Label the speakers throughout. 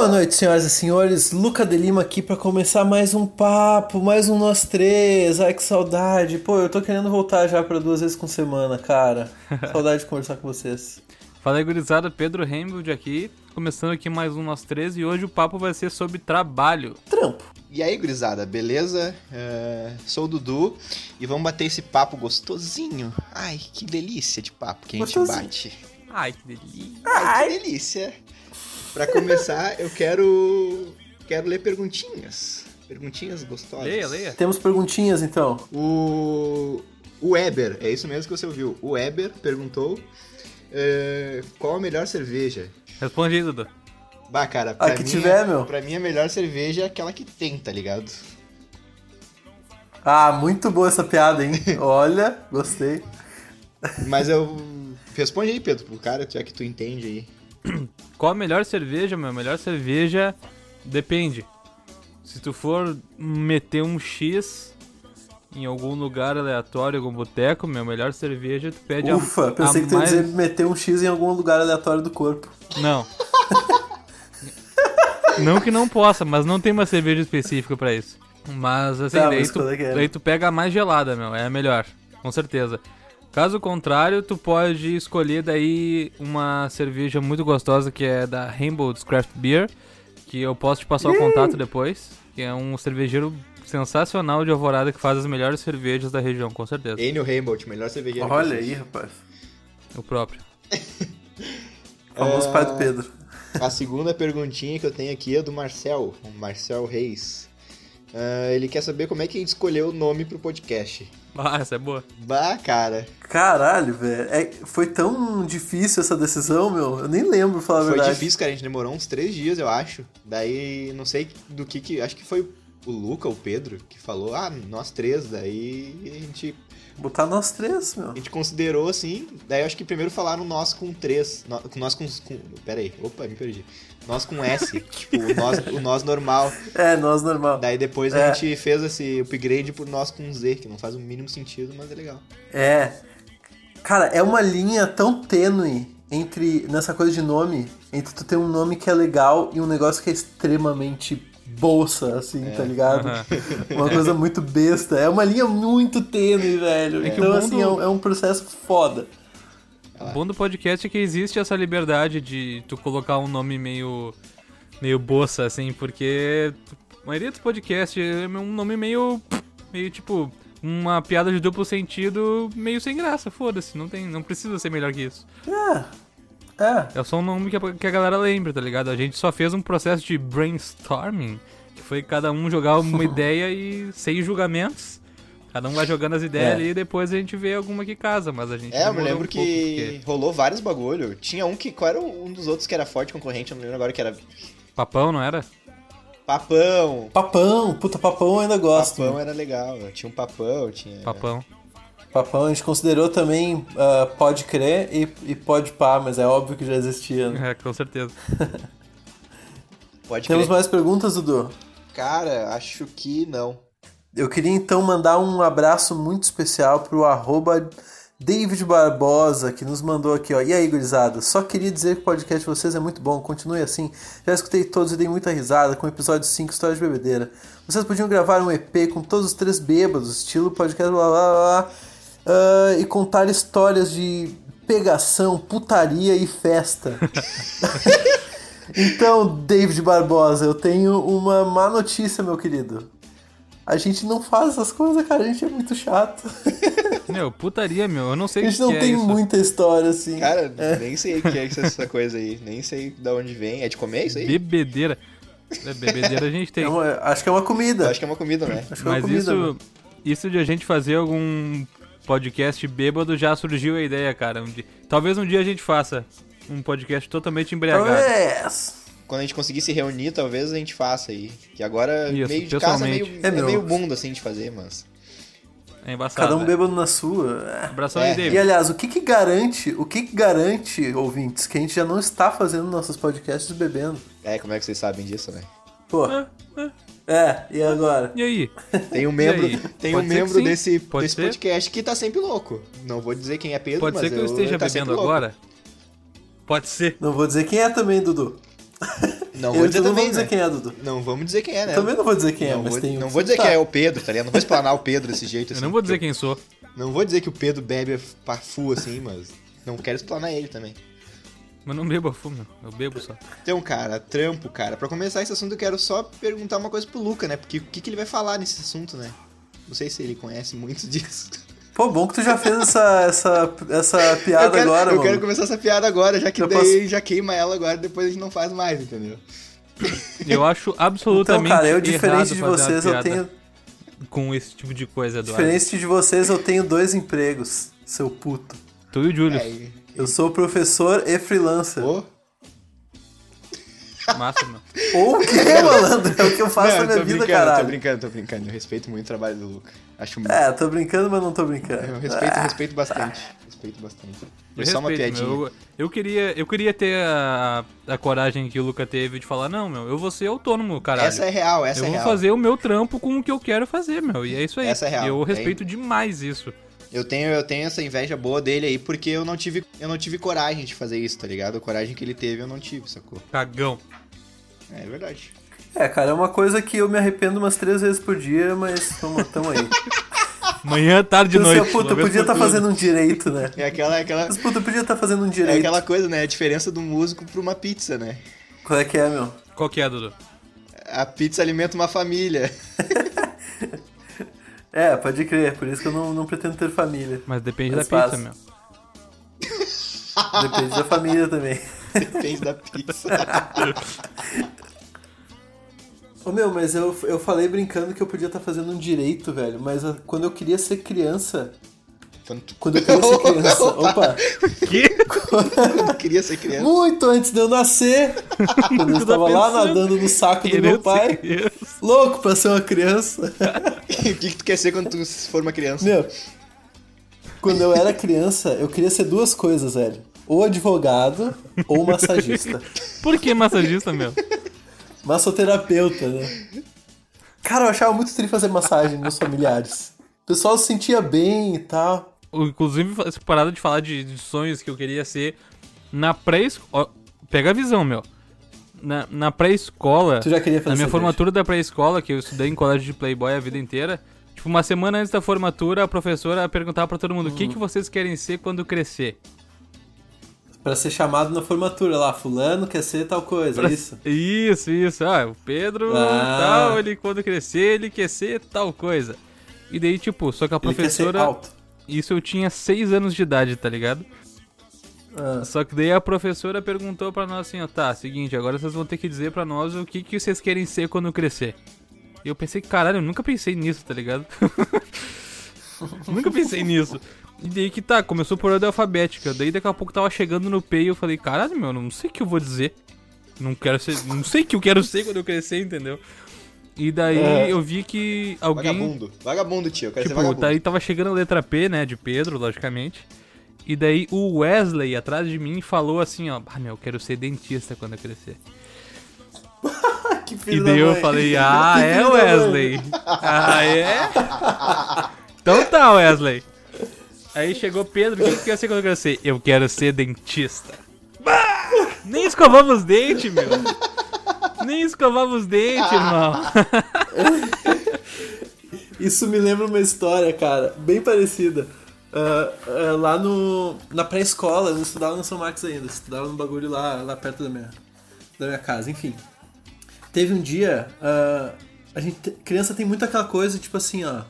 Speaker 1: Boa noite, senhoras e senhores. Luca de Lima aqui para começar mais um papo, mais um nós três. Ai que saudade. Pô, eu tô querendo voltar já para duas vezes com semana, cara. Saudade de conversar com vocês.
Speaker 2: Fala aí, gurizada, Pedro Hamilton aqui, começando aqui mais um Nós Três e hoje o papo vai ser sobre trabalho.
Speaker 1: Trampo.
Speaker 3: E aí, gurizada, beleza? Uh, sou o Dudu e vamos bater esse papo gostosinho. Ai, que delícia de papo que a gente
Speaker 1: Gostosinho.
Speaker 3: bate.
Speaker 2: Ai, que delícia.
Speaker 3: Ai, que delícia. Pra começar, eu quero quero ler perguntinhas. Perguntinhas gostosas.
Speaker 2: Leia, leia.
Speaker 1: Temos perguntinhas então.
Speaker 3: O o Weber, é isso mesmo que você ouviu. O Weber perguntou eh, qual a melhor cerveja.
Speaker 2: Responde aí, Dudu.
Speaker 3: Bah, cara, pra,
Speaker 1: Ah, que
Speaker 3: mim,
Speaker 1: tiver, meu.
Speaker 3: pra mim a melhor cerveja é aquela que tem, tá ligado?
Speaker 1: Ah, muito boa essa piada, hein? Olha, gostei.
Speaker 3: Mas eu. Responde aí, Pedro, pro cara, já que tu entende aí.
Speaker 2: Qual a melhor cerveja, meu? A melhor cerveja depende. Se tu for meter um X em algum lugar aleatório, algum boteco, meu, melhor cerveja, tu pede a-
Speaker 1: Ufa,
Speaker 2: a,
Speaker 1: pensei que tu ia
Speaker 2: mais...
Speaker 1: dizer meter um X em algum lugar aleatório do corpo.
Speaker 2: Não. não que não possa, mas não tem uma cerveja específica pra isso. Mas assim,
Speaker 1: Tá,
Speaker 2: daí,
Speaker 1: mas
Speaker 2: tu,
Speaker 1: é é?
Speaker 2: daí tu pega a mais gelada, meu, é a melhor, com certeza. Caso contrário, tu pode escolher daí uma cerveja muito gostosa que é da Rainbow's Craft Beer, que eu posso te passar o contato depois, que é um cervejeiro sensacional de Alvorada que faz as melhores cervejas da região, com certeza.
Speaker 3: Enio Rainbow, melhor cervejeiro.
Speaker 1: Olha aí, rapaz.
Speaker 2: O próprio.
Speaker 1: Famoso
Speaker 3: É.
Speaker 1: pai do Pedro.
Speaker 3: A segunda perguntinha que eu tenho aqui é do Marcel, o Marcel Reis. Ah, ele quer saber como é que a gente escolheu o nome pro podcast.
Speaker 2: Ah, essa é boa.
Speaker 3: Bah, cara,
Speaker 1: Caralho, velho. É, foi tão difícil essa decisão, meu. Eu nem lembro, falar a
Speaker 3: foi
Speaker 1: verdade.
Speaker 3: difícil, cara. A gente demorou uns três dias, eu acho. Daí, não sei do que que. Acho que foi o Luca, o Pedro, que falou, ah, nós três. Daí a gente,
Speaker 1: Botar nós três, meu.
Speaker 3: a gente considerou assim. Daí eu acho que primeiro falaram nós com três. nós com. com pera aí, opa, me perdi. Nós com S. tipo, o nós, o nós normal.
Speaker 1: É, nós normal.
Speaker 3: Daí depois
Speaker 1: É.
Speaker 3: a gente fez esse upgrade por nós com Z, que não faz o mínimo sentido, mas é legal.
Speaker 1: É. Cara, é uma linha tão tênue entre nessa coisa de nome, entre tu ter um nome que é legal e um negócio que é extremamente bolsa, assim,
Speaker 3: É.
Speaker 1: tá ligado?
Speaker 2: Aham.
Speaker 1: Uma coisa muito besta. É uma linha muito tênue, velho.
Speaker 2: É
Speaker 1: então, assim, é um, é um processo foda.
Speaker 2: O bom do podcast é que existe essa liberdade de tu colocar um nome meio. meio boça, assim, porque a maioria dos podcasts é um nome meio. meio tipo. uma piada de duplo sentido meio sem graça, foda-se, não tem. não precisa ser melhor que isso.
Speaker 1: É. É.
Speaker 2: É só um nome que a, que a galera lembra, tá ligado? A gente só fez um processo de brainstorming, que foi cada um jogar uma ideia e sem julgamentos. Cada um vai jogando as ideias
Speaker 1: É.
Speaker 2: ali e depois a gente vê alguma que casa, mas a gente
Speaker 3: É, eu me lembro
Speaker 2: um
Speaker 3: que
Speaker 2: porque-
Speaker 3: rolou vários bagulho. Tinha um que. Qual era um dos outros que era forte concorrente? Eu não lembro agora que era.
Speaker 2: Papão, não era?
Speaker 3: Papão!
Speaker 1: Papão, puta, papão eu ainda gosto.
Speaker 3: Papão era legal, tinha um papão, tinha.
Speaker 2: Papão.
Speaker 1: Papão a gente considerou também ah, Pode Crer e, e Pode Pá, mas é óbvio que já existia. né?
Speaker 2: É, com certeza.
Speaker 3: Pode
Speaker 1: Temos
Speaker 3: crer.
Speaker 1: mais perguntas, Dudu?
Speaker 3: Cara, acho que não.
Speaker 1: Eu queria então mandar um abraço muito especial pro arroba David Barbosa, que nos mandou aqui, ó. E aí, gurizada? Só queria dizer que o podcast de vocês é muito bom, continue assim. Já escutei todos e dei muita risada com o episódio 5, História de Bebedeira. Vocês podiam gravar um EP com todos os três bêbados, estilo podcast blá blá blá, ah, e contar histórias de pegação, putaria e festa. então, David Barbosa, eu tenho uma má notícia, meu querido. A gente não faz essas coisas, cara. A gente é muito chato.
Speaker 2: Meu, putaria, meu. Eu não sei
Speaker 1: A
Speaker 2: o
Speaker 1: gente
Speaker 2: que
Speaker 1: não
Speaker 2: que é
Speaker 1: tem
Speaker 2: isso.
Speaker 1: muita história, assim.
Speaker 3: Cara, nem sei o que é essa coisa aí. Nem sei de onde vem. É de comer isso aí?
Speaker 2: Bebedeira. É, bebedeira a gente tem.
Speaker 1: É uma- acho que é uma
Speaker 3: Eu
Speaker 1: comida.
Speaker 3: acho que é uma comida, né?
Speaker 1: Acho que é uma
Speaker 2: Mas
Speaker 1: comida.
Speaker 2: isso,
Speaker 1: mano.
Speaker 2: isso de a gente fazer algum podcast bêbado já surgiu a ideia, cara. Um dia- Talvez um dia a gente faça um podcast totalmente embriagado.
Speaker 1: Talvez.
Speaker 3: Quando a gente conseguir se reunir, talvez a gente faça aí. Que agora,
Speaker 2: Isso,
Speaker 3: meio de casa, é meio.
Speaker 1: É,
Speaker 3: é meio bunda assim de fazer, mas.
Speaker 2: É embaçado.
Speaker 1: Cada um
Speaker 2: né?
Speaker 1: bêbado na sua. É.
Speaker 2: Abração
Speaker 3: É.
Speaker 2: aí, David.
Speaker 1: E aliás, o que que garante, o que que garante, ouvintes, que a gente já não está fazendo nossos podcasts bebendo?
Speaker 3: É, como é que vocês sabem disso, né?
Speaker 1: Pô.
Speaker 2: Ah, ah.
Speaker 1: É, e agora?
Speaker 2: E aí?
Speaker 3: Tem um membro, tem um
Speaker 2: Pode
Speaker 3: membro desse,
Speaker 2: Pode
Speaker 3: desse
Speaker 2: ser.
Speaker 3: podcast que tá sempre louco. Não vou dizer quem é Pedro,
Speaker 2: Pode
Speaker 3: mas
Speaker 2: ser que eu esteja
Speaker 3: tá
Speaker 2: bebendo
Speaker 3: louco.
Speaker 2: agora? Pode ser.
Speaker 1: Não vou dizer quem é também, Dudu.
Speaker 3: Não
Speaker 1: Eu
Speaker 3: vou dizer
Speaker 1: não
Speaker 3: também,
Speaker 1: vou dizer
Speaker 3: né?
Speaker 1: quem é, Dudu.
Speaker 3: Não vamos dizer quem é, né?
Speaker 1: Também não vou dizer quem é,
Speaker 3: não
Speaker 1: mas
Speaker 3: vou,
Speaker 1: tem um
Speaker 3: Não vou dizer
Speaker 1: tá.
Speaker 3: que é o Pedro, tá ligado? Não vou explanar o Pedro desse jeito assim.
Speaker 2: Eu não vou dizer quem sou.
Speaker 3: eu- Não vou dizer que o Pedro bebe pra fu assim, mas não quero explanar ele também.
Speaker 2: Mas não bebo fumo, meu. Eu bebo só.
Speaker 3: Então, cara, trampo, cara. Pra começar esse assunto, eu quero só perguntar uma coisa pro Luca, né? Porque o que, que ele vai falar nesse assunto, né? Não sei se ele conhece muito disso.
Speaker 1: Pô, bom que tu já fez essa, essa, essa piada
Speaker 3: eu quero,
Speaker 1: agora,
Speaker 3: eu
Speaker 1: mano.
Speaker 3: quero começar essa piada agora, já que
Speaker 1: Eu
Speaker 3: daí já queima ela agora, depois a gente não faz mais, entendeu?
Speaker 2: Eu acho
Speaker 1: Então,
Speaker 2: absolutamente
Speaker 1: cara, eu diferente de vocês, eu tenho.
Speaker 2: Com esse tipo de coisa, Eduardo.
Speaker 1: Diferente de vocês, eu tenho dois empregos, seu puto.
Speaker 2: Tu e o Júlio.
Speaker 3: É,
Speaker 1: Eu sou professor e freelancer.
Speaker 2: Massa, meu.
Speaker 1: Ou o que, malandro? É o que eu faço
Speaker 3: não,
Speaker 1: na minha
Speaker 3: tô
Speaker 1: vida,
Speaker 3: brincando,
Speaker 1: caralho.
Speaker 3: tô brincando, tô brincando. Eu respeito muito o trabalho do Luca. Acho muito.
Speaker 1: É, tô brincando, mas não tô brincando.
Speaker 3: Eu respeito, respeito bastante. Respeito bastante. Foi
Speaker 2: Eu
Speaker 3: só uma
Speaker 2: respeito,
Speaker 3: piadinha.
Speaker 2: meu. Eu, eu queria, eu queria ter a, a coragem que o Luca teve de falar, não, meu, eu vou ser autônomo, caralho.
Speaker 3: Essa é real, essa
Speaker 2: eu
Speaker 3: é
Speaker 2: vou
Speaker 3: real.
Speaker 2: fazer o meu trampo com o que eu quero fazer, meu. E é isso aí.
Speaker 3: Essa é real.
Speaker 2: Eu
Speaker 3: É-
Speaker 2: respeito demais isso.
Speaker 3: Eu tenho, eu tenho essa inveja boa dele aí, porque eu não tive, eu não tive coragem de fazer isso, tá ligado? A coragem que ele teve eu não tive, sacou?
Speaker 2: Cagão.
Speaker 3: É verdade.
Speaker 1: É, cara, é uma coisa que eu me arrependo umas três vezes por dia, mas tamo, tamo aí.
Speaker 2: Manhã, tarde e noite.
Speaker 1: puta, podia estar
Speaker 2: tudo.
Speaker 1: fazendo um direito, né?
Speaker 3: É aquela, aquela,
Speaker 1: Mas, puta, eu podia estar fazendo um
Speaker 3: é
Speaker 1: direito.
Speaker 3: aquela coisa, né? A diferença do músico pra uma pizza, né?
Speaker 1: Qual é que é, meu?
Speaker 2: Qual que é, Dudu?
Speaker 3: A pizza alimenta uma família.
Speaker 1: É, pode crer, por isso que eu não, não pretendo ter família.
Speaker 2: Mas depende
Speaker 1: Mas
Speaker 2: da pizza,
Speaker 1: faz.
Speaker 2: meu.
Speaker 1: Depende da família também.
Speaker 3: Depende da pizza.
Speaker 1: Ô meu, mas eu, eu falei brincando que eu podia estar fazendo um direito, velho. Mas quando eu queria ser criança.
Speaker 3: Quando
Speaker 1: eu queria ser criança. Opa!
Speaker 3: quando queria ser criança.
Speaker 1: Muito antes de eu nascer! Quando eu
Speaker 2: tá
Speaker 1: estava lá nadando no saco do meu pai. Louco pra ser uma criança.
Speaker 3: o que, que tu quer ser quando tu for uma criança?
Speaker 1: Meu, quando eu era criança, eu queria ser duas coisas, velho. Ou advogado ou massagista.
Speaker 2: Por que massagista, meu?
Speaker 1: Massoterapeuta, né? Cara, eu achava muito triste fazer massagem nos familiares. O pessoal se sentia bem e tal.
Speaker 2: Inclusive, essa parada de falar de, de sonhos que eu queria ser na pré-escola. Pega a visão, meu. Na, na pré-escola.
Speaker 1: Tu já queria fazer
Speaker 2: Na minha formatura da pré-escola, que eu estudei em colégio de Playboy a vida inteira. Tipo, uma semana antes da formatura, a professora perguntava pra todo mundo: o que, que vocês querem ser quando crescer?
Speaker 1: Pra ser chamado na formatura lá, fulano quer ser tal coisa, é isso?
Speaker 2: Isso, isso. Ah, o Pedro,
Speaker 1: Ah.
Speaker 2: tal, ele quando crescer, ele quer ser tal coisa. E daí, tipo, só que a
Speaker 1: Ele quer ser
Speaker 2: professora.
Speaker 1: alto.
Speaker 2: Isso eu tinha seis anos de idade, tá ligado?
Speaker 1: Ah,
Speaker 2: Só que daí a professora perguntou pra nós assim, ó, tá, seguinte, agora vocês vão ter que dizer pra nós o que, que vocês querem ser quando crescer. E eu pensei, caralho, eu nunca pensei nisso, tá ligado? nunca pensei nisso. E daí que tá, começou por ordem alfabética. Daí daqui a pouco tava chegando no P e eu falei, caralho, meu, não sei o que eu vou dizer. Não quero ser. Não sei o que eu quero ser quando eu crescer, entendeu? E daí
Speaker 1: É.
Speaker 2: eu vi que alguém.
Speaker 3: Vagabundo. Vagabundo, tio. Eu quero ser
Speaker 2: Tipo,
Speaker 3: vagabundo.
Speaker 2: daí tava chegando a letra P, né, de Pedro, logicamente. E daí o Wesley, atrás de mim, falou assim, ó, ah, meu, eu quero ser dentista quando eu crescer.
Speaker 1: que
Speaker 2: E
Speaker 1: filho
Speaker 2: daí
Speaker 1: da
Speaker 2: eu
Speaker 1: mãe.
Speaker 2: falei, ah,
Speaker 1: Que
Speaker 2: é. Wesley? Ah, é? Então tá, Wesley. Aí chegou Pedro, o que que quer ser quando eu crescer? Eu quero ser dentista. Bah! Nem escovava os dentes, meu. Nem escovava os dentes, irmão.
Speaker 1: Isso me lembra uma história, cara, bem parecida. Ah, ah, lá no, na pré-escola, eu não estudava no São Marcos ainda, estudava no bagulho lá, lá perto da minha, da minha casa, enfim. Teve um dia, ah, a gente, criança tem muito aquela coisa, tipo assim, ó.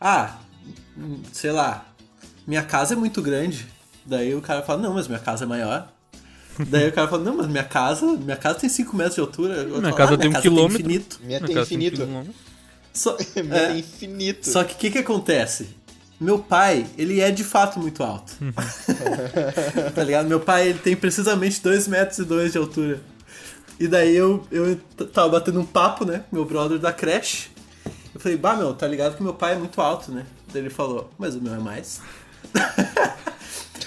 Speaker 1: Ah, sei lá, minha casa é muito grande. Daí o cara fala, não, mas minha casa é maior. Daí o cara fala, não, mas minha casa, minha casa tem 5 metros de altura. Eu
Speaker 2: Minha
Speaker 1: falo,
Speaker 2: casa
Speaker 1: "Ah,
Speaker 2: tem um quilômetro."
Speaker 1: infinito.
Speaker 3: Minha
Speaker 2: No
Speaker 3: tem infinito.
Speaker 2: um.
Speaker 1: Só,
Speaker 3: Minha
Speaker 1: é,
Speaker 3: tem infinito.
Speaker 1: só que o que, que acontece? Meu pai, ele é de fato muito alto. tá ligado? Meu pai, ele tem precisamente 2 metros e dois de altura. E daí eu, eu tava batendo um papo, né? Meu brother da creche. Eu falei, bah, meu, tá ligado que meu pai é muito alto, né? Daí ele falou, mas o meu é mais.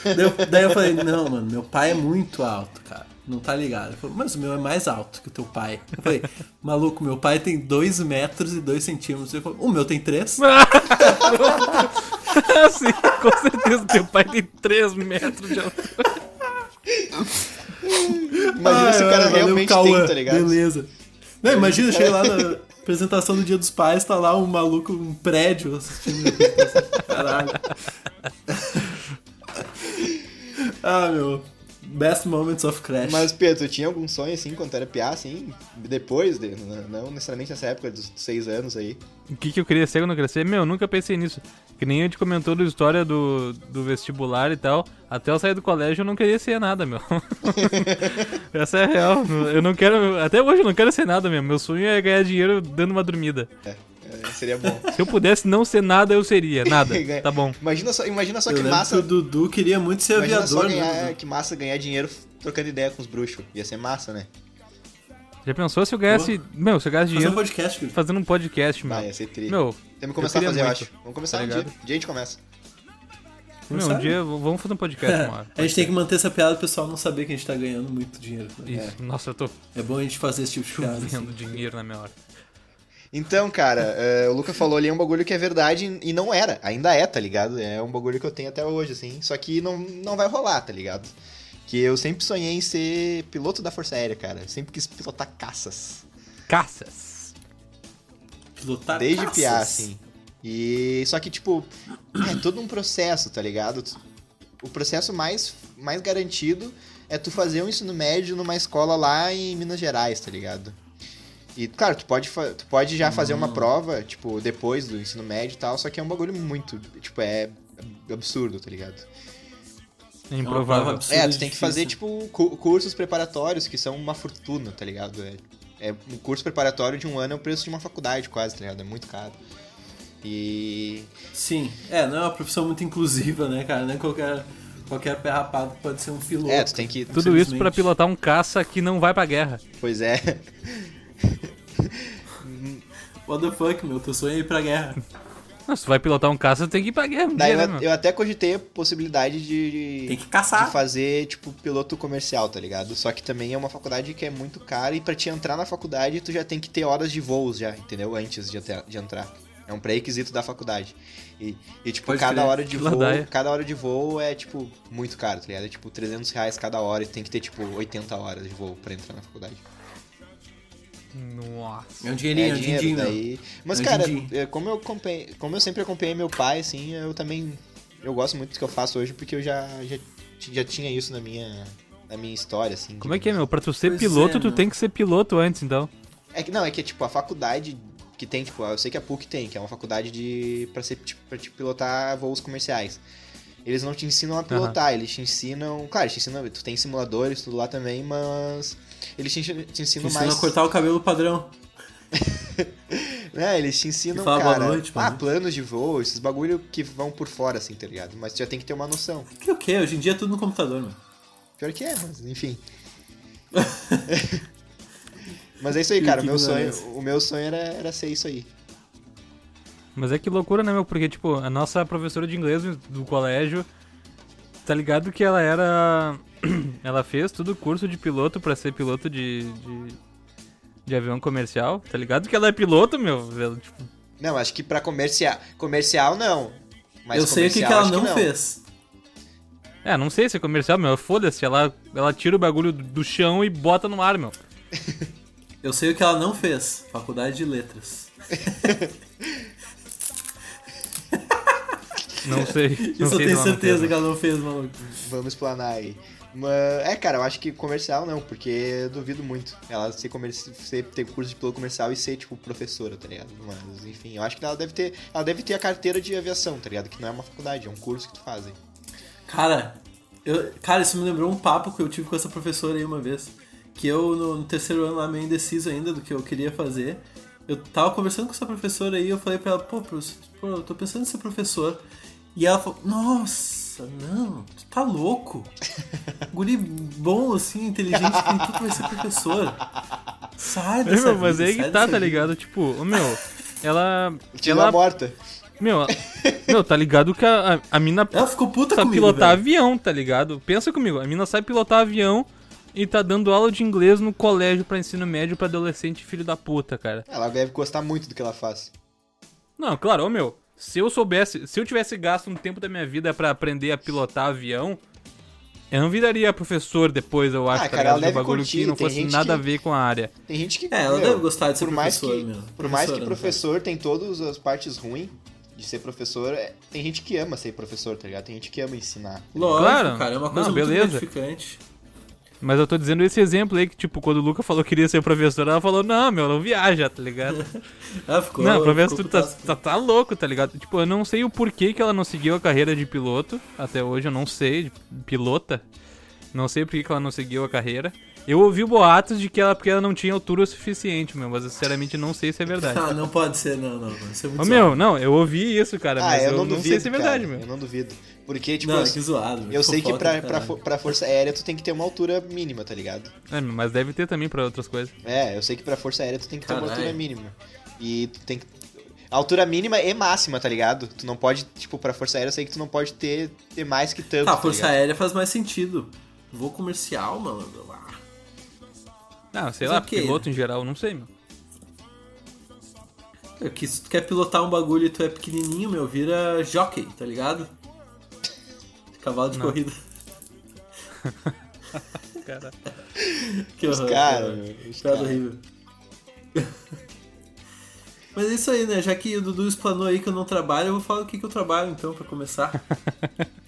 Speaker 1: daí, eu, daí eu falei, não, mano, meu pai é muito alto, cara. Não tá ligado. Ele falou, mas o meu é mais alto que o teu pai. Eu falei, maluco, meu pai tem 2 metros e 2 centímetros. Ele falou, o meu tem 3.
Speaker 2: Sim, com certeza. Teu pai tem 3 metros de altura.
Speaker 3: Imagina se o
Speaker 1: Ah,
Speaker 3: cara
Speaker 1: valeu,
Speaker 3: realmente
Speaker 1: Cauã,
Speaker 3: tem, tá ligado?
Speaker 1: Beleza. Não, imagina, chega lá na apresentação do Dia dos Pais, tá lá um maluco, um prédio assistindo. Caralho. Ah, meu. Best moments of Crash.
Speaker 3: Mas, Pedro, tu tinha algum sonho assim quando tu era piá, assim? Depois, de, não necessariamente nessa época dos seis anos aí.
Speaker 2: O que, que eu queria ser quando eu crescer? Meu, eu nunca pensei nisso. Que nem a gente comentou da história do, do vestibular e tal. Até eu sair do colégio eu não queria ser nada, meu. Essa é a real. Eu não quero. Até hoje eu não quero ser nada mesmo. Meu sonho é ganhar dinheiro dando uma dormida.
Speaker 3: É, seria bom.
Speaker 2: Se eu pudesse não ser nada, eu seria. Nada. Tá bom.
Speaker 3: Imagina só, imagina só
Speaker 1: Eu
Speaker 3: que massa.
Speaker 1: que o Dudu queria muito ser
Speaker 3: Imagina
Speaker 1: aviador,
Speaker 3: só ganhar,
Speaker 1: né?
Speaker 3: que massa ganhar dinheiro trocando ideia com os bruxos. Ia ser massa, né?
Speaker 2: Já pensou se eu ganhasse. Meu, se eu ganhasse
Speaker 1: Fazer um
Speaker 2: dinheiro
Speaker 1: podcast, Guri.
Speaker 2: fazendo um podcast, meu.
Speaker 3: Ah, ia ser tri.
Speaker 2: Meu,
Speaker 3: Temos que começar a fazer, eu
Speaker 2: muito,
Speaker 3: acho. Vamos começar
Speaker 2: tá
Speaker 3: um dia. Um dia a gente começa.
Speaker 2: meu, um dia vamos fazer um podcast uma hora.
Speaker 1: A gente tem que manter essa piada pro pessoal não saber que a gente tá ganhando muito dinheiro. né?
Speaker 2: Isso. Nossa, eu tô
Speaker 1: É bom a gente fazer esse tipo de piada. assim.
Speaker 2: dinheiro na minha hora.
Speaker 3: Então, cara, é, o Luca falou ali um bagulho que é verdade e não era. Ainda é, tá ligado? É um bagulho que eu tenho até hoje, assim. Só que não, não vai rolar, tá ligado? Que eu sempre sonhei em ser piloto da Força Aérea, cara. Sempre quis pilotar caças.
Speaker 2: Caças.
Speaker 1: Pilotar
Speaker 3: Desde
Speaker 1: caças.
Speaker 3: piá, assim. E só que, tipo, é todo um processo, tá ligado? O processo mais, mais garantido é tu fazer um ensino médio numa escola lá em Minas Gerais, tá ligado? E, claro, tu pode, tu pode já fazer uma prova, tipo, depois do ensino médio e tal, só que é um bagulho muito, tipo, é absurdo, tá ligado?
Speaker 2: É
Speaker 1: É
Speaker 2: improvável.
Speaker 3: É,
Speaker 1: de
Speaker 3: tu tem que fazer, tipo, cu- cursos preparatórios que são uma fortuna, tá ligado? É, é um curso preparatório de um ano é o preço de uma faculdade quase, tá ligado? É muito caro. E.
Speaker 1: Sim. É, não é uma profissão muito inclusiva, né, cara? Não é qualquer, qualquer pé rapado pode ser um piloto.
Speaker 3: É, tu tem que.
Speaker 2: Tudo isso pra
Speaker 1: Infelizmente.
Speaker 2: pilotar um caça que não vai pra guerra.
Speaker 3: Pois é.
Speaker 1: What the fuck, meu? Teu sonho é ir pra guerra.
Speaker 2: Se tu vai pilotar um caça, tu tem que ir pra guerra um
Speaker 3: Daí
Speaker 2: dia,
Speaker 3: eu,
Speaker 2: né,
Speaker 3: eu até cogitei a possibilidade de.
Speaker 1: Tem que caçar.
Speaker 3: De fazer, tipo, piloto comercial, tá ligado? Só que também é uma faculdade que é muito cara e pra te entrar na faculdade tu já tem que ter horas de voos já, entendeu? Antes de, até- de entrar. É um pré-requisito da faculdade. E, e, tipo,
Speaker 1: Pode
Speaker 3: cada
Speaker 1: crer.
Speaker 3: hora de voo.
Speaker 2: ladaia.
Speaker 3: Cada hora de voo é, tipo, muito caro, tá ligado? É tipo 300 reais cada hora e tem que ter, tipo, 80 horas de voo pra entrar na faculdade.
Speaker 2: Nossa.
Speaker 1: É um dinheirinho, é, um
Speaker 3: dinheiro, daí... Mas,
Speaker 1: É um
Speaker 3: cara, é, como eu, como eu sempre acompanhei meu pai, assim, eu também... Eu gosto muito do que eu faço hoje porque eu já, já, já tinha isso na minha, na minha história, assim.
Speaker 2: Como é que é, meu? Pra tu ser
Speaker 1: Pois
Speaker 2: piloto,
Speaker 1: é,
Speaker 2: tu tem que ser piloto antes, então.
Speaker 3: É que não, é que tipo a faculdade que tem, tipo, eu sei que a PUC tem, que é uma faculdade de para ser tipo, para te pilotar voos comerciais. Eles não te ensinam a pilotar, eles te ensinam, claro, eles te ensinam, tu tem simuladores tudo lá também, mas eles te, ensinam- te ensinam
Speaker 1: Ensina
Speaker 3: mais
Speaker 1: a cortar o cabelo padrão.
Speaker 3: né, eles te ensinam,
Speaker 1: fala boa
Speaker 3: cara,
Speaker 1: noite,
Speaker 3: ah, planos de voo, esses bagulho que vão por fora assim, tá ligado? Mas tu já tem que ter uma noção.
Speaker 1: Que o quê? Hoje em dia é tudo no computador, mano.
Speaker 3: Pior que é, mas enfim. mas é isso aí,
Speaker 1: Que-
Speaker 3: cara, o
Speaker 1: que
Speaker 3: meu sonho, o meu sonho era, era ser isso aí.
Speaker 2: Mas é que loucura, né, meu? Porque, tipo, a nossa professora de inglês do colégio, tá ligado que ela era. ela fez tudo curso de piloto pra ser piloto de, de. de avião comercial. Tá ligado que ela é piloto, meu? Ela, tipo,
Speaker 3: Não, acho que pra comercial. Comercial não. Mas
Speaker 1: eu sei o que, que ela
Speaker 3: acho
Speaker 1: não, fez.
Speaker 2: é, não sei se é comercial, meu. Foda-se, ela, ela tira o bagulho do- do chão e bota no ar, meu.
Speaker 1: Eu sei o que ela não fez. Faculdade de Letras.
Speaker 2: Não sei. Não
Speaker 1: eu
Speaker 2: sei se
Speaker 1: tenho
Speaker 2: não
Speaker 1: certeza que ela não fez, maluco.
Speaker 3: Vamos explanar aí. Mas, é, cara, eu acho que comercial não, porque eu duvido muito. Ela ser, comerci... ser ter curso de piloto comercial e ser, tipo, professora, tá ligado? Mas, enfim, eu acho que ela deve ter. Ela deve ter a carteira de aviação, tá ligado? Que não é uma faculdade, é um curso que tu fazem.
Speaker 1: Cara, eu, cara, isso me lembrou um papo que eu tive com essa professora aí uma vez. Que eu, no, no terceiro ano lá, meio indeciso ainda do que eu queria fazer. Eu tava conversando com essa professora aí e eu falei pra ela, pô, professor, pô, eu tô pensando em ser professor. E ela falou, nossa, não, tu tá louco. Guri bom, assim, inteligente, que nem tu que vai ser professor. Sai
Speaker 2: É,
Speaker 1: dessa
Speaker 2: meu, mas
Speaker 1: vida,
Speaker 2: aí que tá, tá
Speaker 1: vida."
Speaker 2: ligado? Tipo, ô, meu, ela.
Speaker 3: Tira
Speaker 2: ela
Speaker 3: morta.
Speaker 2: meu, meu, tá ligado que a, a, a mina
Speaker 1: Ela ficou puta
Speaker 2: sabe
Speaker 1: comigo,
Speaker 2: pilotar
Speaker 1: velho.
Speaker 2: avião, tá ligado? Pensa comigo, a mina sabe pilotar avião e tá dando aula de inglês no colégio pra ensino médio pra adolescente filho da puta, cara.
Speaker 3: Ela deve gostar muito do que ela faz.
Speaker 2: Não, claro, ô meu, Se eu soubesse, se eu tivesse gasto um tempo da minha vida pra aprender a pilotar avião, eu não viraria professor depois, eu acho,
Speaker 3: Ah,
Speaker 2: tá
Speaker 3: cara, ela deve
Speaker 2: bagulho
Speaker 3: curtir,
Speaker 2: que não fosse nada
Speaker 3: que-
Speaker 2: a ver com a área.
Speaker 3: Tem gente que.
Speaker 1: É, ela
Speaker 3: meu,
Speaker 1: deve gostar de ser
Speaker 3: por mais
Speaker 1: professor
Speaker 3: que,
Speaker 1: mesmo.
Speaker 3: Por mais que
Speaker 1: no
Speaker 3: professor tem todas as partes ruins de ser professor, é- tem gente que ama ser professor, tá ligado? Tem gente que ama ensinar.
Speaker 1: Lógico,
Speaker 2: Claro.
Speaker 1: cara, é uma
Speaker 2: Não,
Speaker 1: coisa muito
Speaker 2: beleza.
Speaker 1: gratificante.
Speaker 2: Mas eu tô dizendo esse exemplo aí que, tipo, quando o Luca falou que queria ser professor, ela falou, não, meu, não viaja, tá ligado?
Speaker 1: Ah, ficou.
Speaker 2: não, professor,
Speaker 1: ficou
Speaker 2: tu tá, tá, tá louco, tá ligado? Tipo, eu não sei o porquê que ela não seguiu a carreira de piloto. Até hoje eu não sei, de pilota. Não sei por que ela não seguiu a carreira. Eu ouvi boatos de que ela, porque ela não tinha altura o suficiente, meu, mas eu sinceramente não sei se é verdade.
Speaker 1: Ah, não pode ser, não, não. Isso é muito
Speaker 2: Ô, meu, não, eu ouvi isso, cara,
Speaker 3: Ah,
Speaker 2: mas
Speaker 3: eu
Speaker 2: eu
Speaker 3: não
Speaker 2: não,
Speaker 3: duvido.
Speaker 2: sei se é verdade,
Speaker 3: cara,
Speaker 2: meu.
Speaker 3: Eu não duvido. Porque, tipo,
Speaker 1: Não,
Speaker 3: eu,
Speaker 1: que zoado.
Speaker 3: eu sei que pra, pra, pra Força Aérea tu tem que ter uma altura mínima, tá ligado?
Speaker 2: É, mas deve ter também pra outras coisas.
Speaker 3: É, eu sei que pra Força Aérea tu tem que ter uma
Speaker 1: Caralho.
Speaker 3: altura mínima. E tu tem que. Altura mínima e máxima, tá ligado? Tu não pode, tipo, pra Força Aérea eu sei que tu não pode ter, ter mais que tanto.
Speaker 1: Tá,
Speaker 3: Tá,
Speaker 1: Força
Speaker 3: ligado?
Speaker 1: Aérea faz mais sentido. Voo comercial, mano. Ah.
Speaker 2: Sei
Speaker 1: Mas
Speaker 2: lá,
Speaker 1: o quê?
Speaker 2: piloto em geral, não sei, meu.
Speaker 1: É que se tu quer pilotar um bagulho e tu é pequenininho, meu, vira jockey, tá ligado? Cavalo de
Speaker 2: Não.
Speaker 1: corrida.
Speaker 2: Cara.
Speaker 1: Que
Speaker 3: Os
Speaker 1: horror,
Speaker 3: cara,
Speaker 1: cara.
Speaker 3: os cara.
Speaker 1: horrível. Mas é isso aí, né? Já que o Dudu explanou aí que eu não trabalho, eu vou falar o que, que eu trabalho então, pra começar.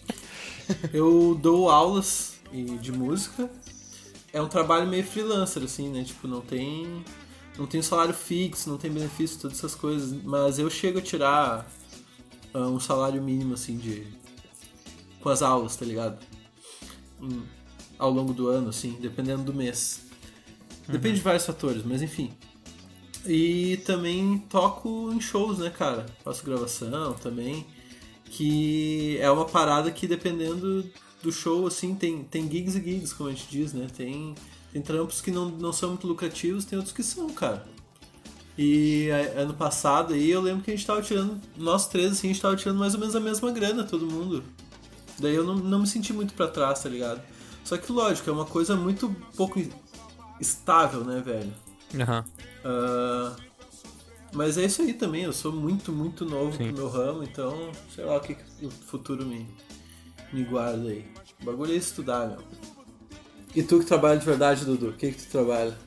Speaker 1: eu dou aulas de música. É um trabalho meio freelancer, assim, né? Tipo, não tem. Não tem salário fixo, não tem benefício, todas essas coisas. Mas eu chego a tirar ah, um salário mínimo, assim, de. com as aulas, tá ligado? Em- ao longo do ano, assim, dependendo do mês. Depende de vários fatores, mas enfim. E também toco em shows, né, cara? Faço gravação também. Que é uma parada que dependendo do show, assim, tem, tem gigs e gigs, como a gente diz, né? Tem, tem trampos que não, não são muito lucrativos, tem outros que são, cara. E a- ano passado aí eu lembro que a gente tava tirando, nós três, assim, a gente tava tirando mais ou menos a mesma grana, todo mundo. Daí eu não, não me senti muito pra trás, tá ligado? Só que lógico, é uma coisa muito pouco estável, né, velho?
Speaker 2: Aham.
Speaker 1: Ah, mas é isso aí também, eu sou muito, muito novo
Speaker 2: Sim.
Speaker 1: pro meu ramo, então sei lá o que, que o futuro me, me guarda aí. O bagulho é estudar, meu. E tu que trabalha de verdade, Dudu, o que, que tu trabalha?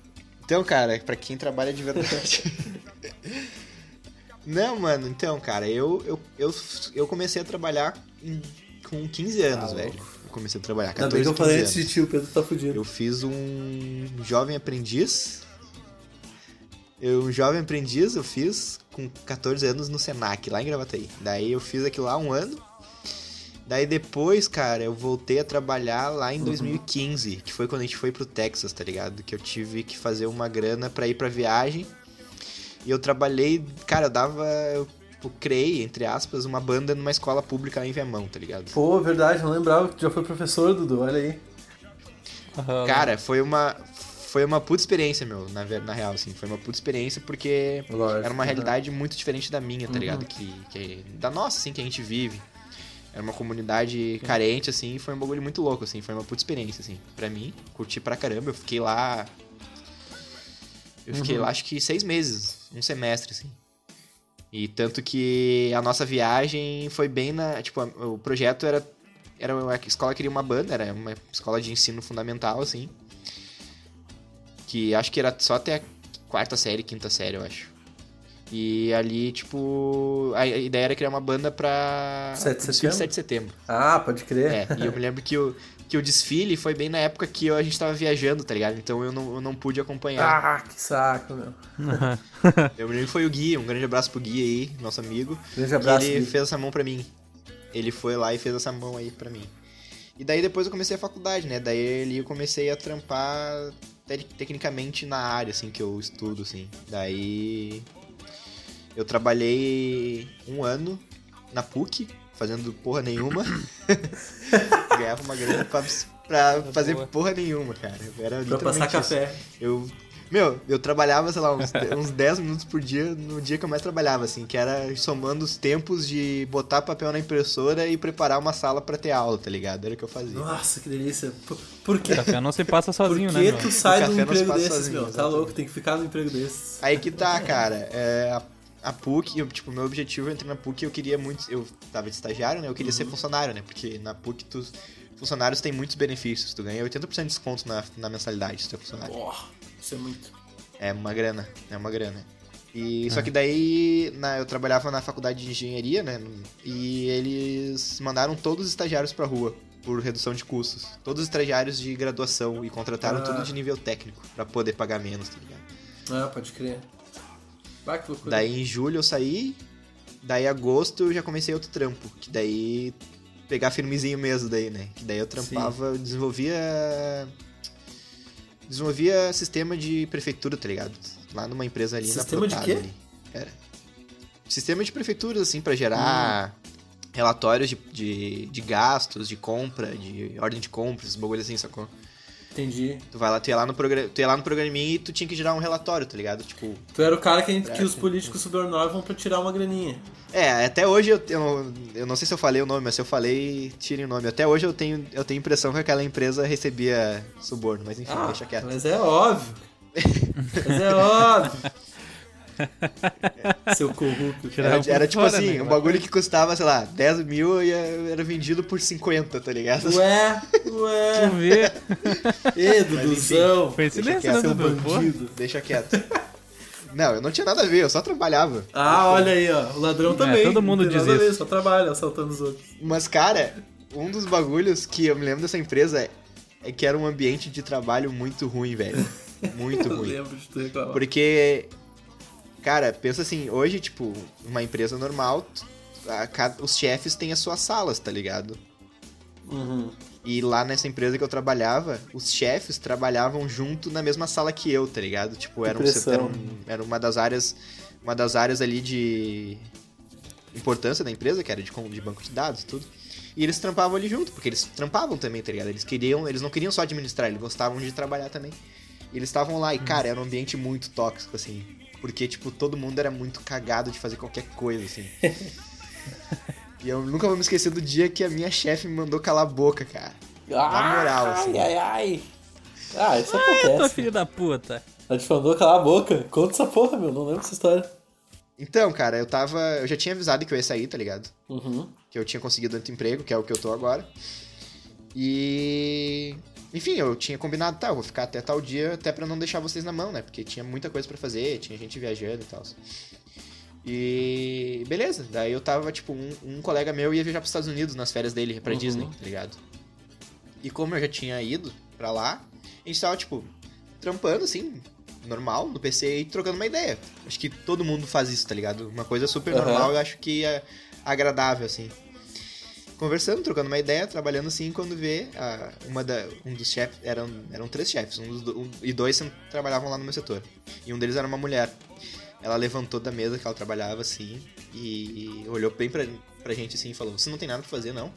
Speaker 3: Então, cara, pra quem trabalha de verdade. Não, mano, então, cara, eu, eu, eu, eu comecei a trabalhar em- com 15 anos,
Speaker 1: Tá
Speaker 3: velho. Eu comecei a trabalhar,
Speaker 1: Ainda
Speaker 3: 14,
Speaker 1: bem que eu
Speaker 3: 15
Speaker 1: falei
Speaker 3: anos.
Speaker 1: antes de ti, o Pedro tá fudido.
Speaker 3: Eu fiz um jovem aprendiz. Eu, um jovem aprendiz eu fiz com 14 anos no Senac, lá em Gravataí. Daí eu fiz aquilo lá um ano. Daí depois, cara, eu voltei a trabalhar lá em 2015, que foi quando a gente foi pro Texas, tá ligado? Que eu tive que fazer uma grana pra ir pra viagem. E eu trabalhei, cara, eu dava. Eu tipo, criei, entre aspas, uma banda numa escola pública lá em Viamão, tá ligado?
Speaker 1: Pô, verdade, não lembrava que tu já foi professor, Dudu, olha aí.
Speaker 2: Aham.
Speaker 3: Cara, foi uma. Foi uma puta experiência, meu, na, na real, assim. Foi uma puta experiência porque
Speaker 1: Lógico,
Speaker 3: era uma
Speaker 1: uhum.
Speaker 3: realidade muito diferente da minha, tá
Speaker 1: Uhum.
Speaker 3: ligado? Que, que- da nossa, assim, que a gente vive. Era uma comunidade carente, assim, e foi um bagulho muito louco, assim. Foi uma puta experiência, assim, pra mim. Curti pra caramba. Eu fiquei lá. Eu fiquei
Speaker 1: Uhum.
Speaker 3: lá, acho que seis meses, um semestre, assim. E tanto que a nossa viagem foi bem na. Tipo, o projeto era. Era uma a escola queria uma banda, era uma escola de ensino fundamental, assim. Que acho que era só até a quarta série, quinta série, eu acho. E ali, tipo. A a ideia era criar uma banda pra.
Speaker 1: 7 de setembro?
Speaker 3: 7 de setembro.
Speaker 1: Ah, pode crer.
Speaker 3: É, e eu me lembro que o, que o desfile foi bem na época que eu- a gente tava viajando, tá ligado? Então eu não, eu não pude acompanhar.
Speaker 1: Ah, que saco, meu.
Speaker 3: Eu me lembro que foi o Gui, um grande abraço pro Gui aí, nosso amigo.
Speaker 1: Grande abraço.
Speaker 3: e ele
Speaker 1: Gui.
Speaker 3: fez essa mão pra mim. Ele foi lá e fez essa mão aí pra mim. E daí depois eu comecei a faculdade, né? Daí ali eu comecei a trampar te- tecnicamente na área, assim, que eu estudo, assim. Daí eu trabalhei um ano na PUC, fazendo porra nenhuma. Ganhava uma grana pra, pra fazer
Speaker 2: boa.
Speaker 3: porra nenhuma, cara. Era
Speaker 1: Pra passar
Speaker 3: isso.
Speaker 1: café.
Speaker 3: Eu. Meu, eu trabalhava, sei lá, uns, uns 10 minutos por dia no dia que eu mais trabalhava, assim, que era somando os tempos de botar papel na impressora e preparar uma sala pra ter aula, tá ligado? Era o que eu fazia.
Speaker 1: Nossa, que delícia. Por, por quê?
Speaker 2: Café não se passa
Speaker 1: Por
Speaker 2: sozinho,
Speaker 1: que
Speaker 2: né, meu?
Speaker 1: tu sai
Speaker 3: O
Speaker 1: de um
Speaker 3: café não se
Speaker 1: emprego
Speaker 3: passa
Speaker 1: desses,
Speaker 3: sozinho,
Speaker 1: meu? Tá
Speaker 3: exatamente.
Speaker 1: louco, tem que ficar no emprego desses.
Speaker 3: Aí que tá, cara. É, a, a PUC, eu, tipo, meu objetivo, eu entrei na PUC, eu queria muito, eu tava de estagiário, né, eu queria ser funcionário, né, porque na PUC tu, funcionários têm muitos benefícios, tu ganha 80% de desconto na, na mensalidade se tu é funcionário.
Speaker 1: Porra, isso é muito.
Speaker 3: É uma grana, é uma grana. E só que daí na, eu trabalhava na faculdade de engenharia, né? E eles mandaram todos os estagiários pra rua por redução de custos. Todos os estagiários de graduação e contrataram
Speaker 1: Ah.
Speaker 3: tudo de nível técnico pra poder pagar menos, tá ligado?
Speaker 1: Ah, pode crer. Que loucura.
Speaker 3: Daí em julho eu saí, daí em agosto eu já comecei outro trampo, que daí pegar firmezinho mesmo daí, né? Que daí eu trampava, eu desenvolvia desenvolvia sistema de prefeitura, tá ligado? Lá numa empresa ali
Speaker 1: Sistema
Speaker 3: na
Speaker 1: de
Speaker 3: Protado
Speaker 1: quê?
Speaker 3: ali. Era. Sistema de prefeituras assim pra gerar relatórios de, de, de gastos, de compra, de ordem de compras, esses bagulho assim, sacou?
Speaker 1: Entendi.
Speaker 3: Tu vai lá, tu ia lá no programa, tu ia lá no programinha e tu tinha que gerar um relatório, tá ligado? Tipo,
Speaker 1: Tu era o cara que,
Speaker 3: É,
Speaker 1: que os
Speaker 3: sim.
Speaker 1: políticos subornavam pra tirar uma graninha.
Speaker 3: É, até hoje eu, eu, não, eu não sei se eu falei o nome, mas se eu falei, tirem o nome. Até hoje eu tenho, eu tenho a impressão que aquela empresa recebia suborno, mas enfim,
Speaker 1: Ah,
Speaker 3: deixa quieto.
Speaker 1: mas é óbvio. mas é óbvio. Seu corrupto.
Speaker 3: Era, era tipo
Speaker 2: fora,
Speaker 3: assim,
Speaker 2: né?
Speaker 3: um bagulho que custava, sei lá, 10 mil e era vendido por 50, tá ligado?
Speaker 1: Ué, ué.
Speaker 2: Tu vê?
Speaker 1: Ê, Duduzão.
Speaker 2: Coincidência, né,
Speaker 1: Seu
Speaker 2: Dudu? Pô.
Speaker 1: bandido.
Speaker 3: Deixa quieto. Não, eu não tinha nada a ver, eu só trabalhava.
Speaker 1: Ah, olha aí, ó. O ladrão também.
Speaker 2: todo mundo diz
Speaker 1: a ver,
Speaker 2: isso.
Speaker 1: Só trabalha assaltando os outros.
Speaker 3: Mas, cara, um dos bagulhos que eu me lembro dessa empresa é, é que era um ambiente de trabalho muito ruim, velho. Muito
Speaker 1: Eu
Speaker 3: ruim.
Speaker 1: lembro de tu reclamar.
Speaker 3: Porque, cara, pensa assim, hoje, tipo, uma empresa normal, a ca- os chefes têm as suas salas, tá ligado?
Speaker 1: Uhum.
Speaker 3: E lá nessa empresa que eu trabalhava, os chefes trabalhavam junto na mesma sala que eu, tá ligado? Tipo, era, um, era, um- era uma das áreas. Uma das áreas ali de importância da empresa, que era de, de banco de dados e tudo. E eles trampavam ali junto, porque eles trampavam também, tá ligado? Eles queriam, eles não queriam só administrar, eles gostavam de trabalhar também. E eles estavam lá e, cara, era um ambiente muito tóxico, assim. Porque, tipo, todo mundo era muito cagado de fazer qualquer coisa, assim. e eu nunca vou me esquecer do dia que a minha chefe me mandou calar a boca, cara. Na moral, assim.
Speaker 1: Ai, ai, ai. Ah, isso
Speaker 2: Tua
Speaker 1: acontece.
Speaker 2: filha da puta.
Speaker 1: Ela te mandou calar a boca. Conta essa porra, meu. Não lembro dessa história.
Speaker 3: Então, cara, eu tava. Eu já tinha avisado que eu ia sair, tá ligado?
Speaker 1: Uhum.
Speaker 3: Que eu tinha conseguido outro emprego, que é o que eu tô agora. E. Enfim, eu tinha combinado, tá, eu vou ficar até tal dia, até pra não deixar vocês na mão, né? Porque tinha muita coisa pra fazer, tinha gente viajando e tal. E. Beleza, daí eu tava, tipo, um, um colega meu ia viajar pros Estados Unidos nas férias dele, pra
Speaker 1: Uhum.
Speaker 3: Disney, tá ligado? E como eu já tinha ido pra lá, a gente tava, tipo, trampando, assim, normal, no PC e trocando uma ideia. Acho que todo mundo faz isso, tá ligado? Uma coisa super
Speaker 1: Aham.
Speaker 3: normal, eu acho que é agradável, assim. Conversando, trocando uma ideia, trabalhando assim, quando vê a- uma da, um dos chefes, eram, eram três chefes, um dos, do- um- e dois trabalhavam lá no meu setor. E um deles era uma mulher. Ela levantou da mesa que ela trabalhava assim e olhou bem pra, pra gente assim e falou: Você não tem nada pra fazer, não?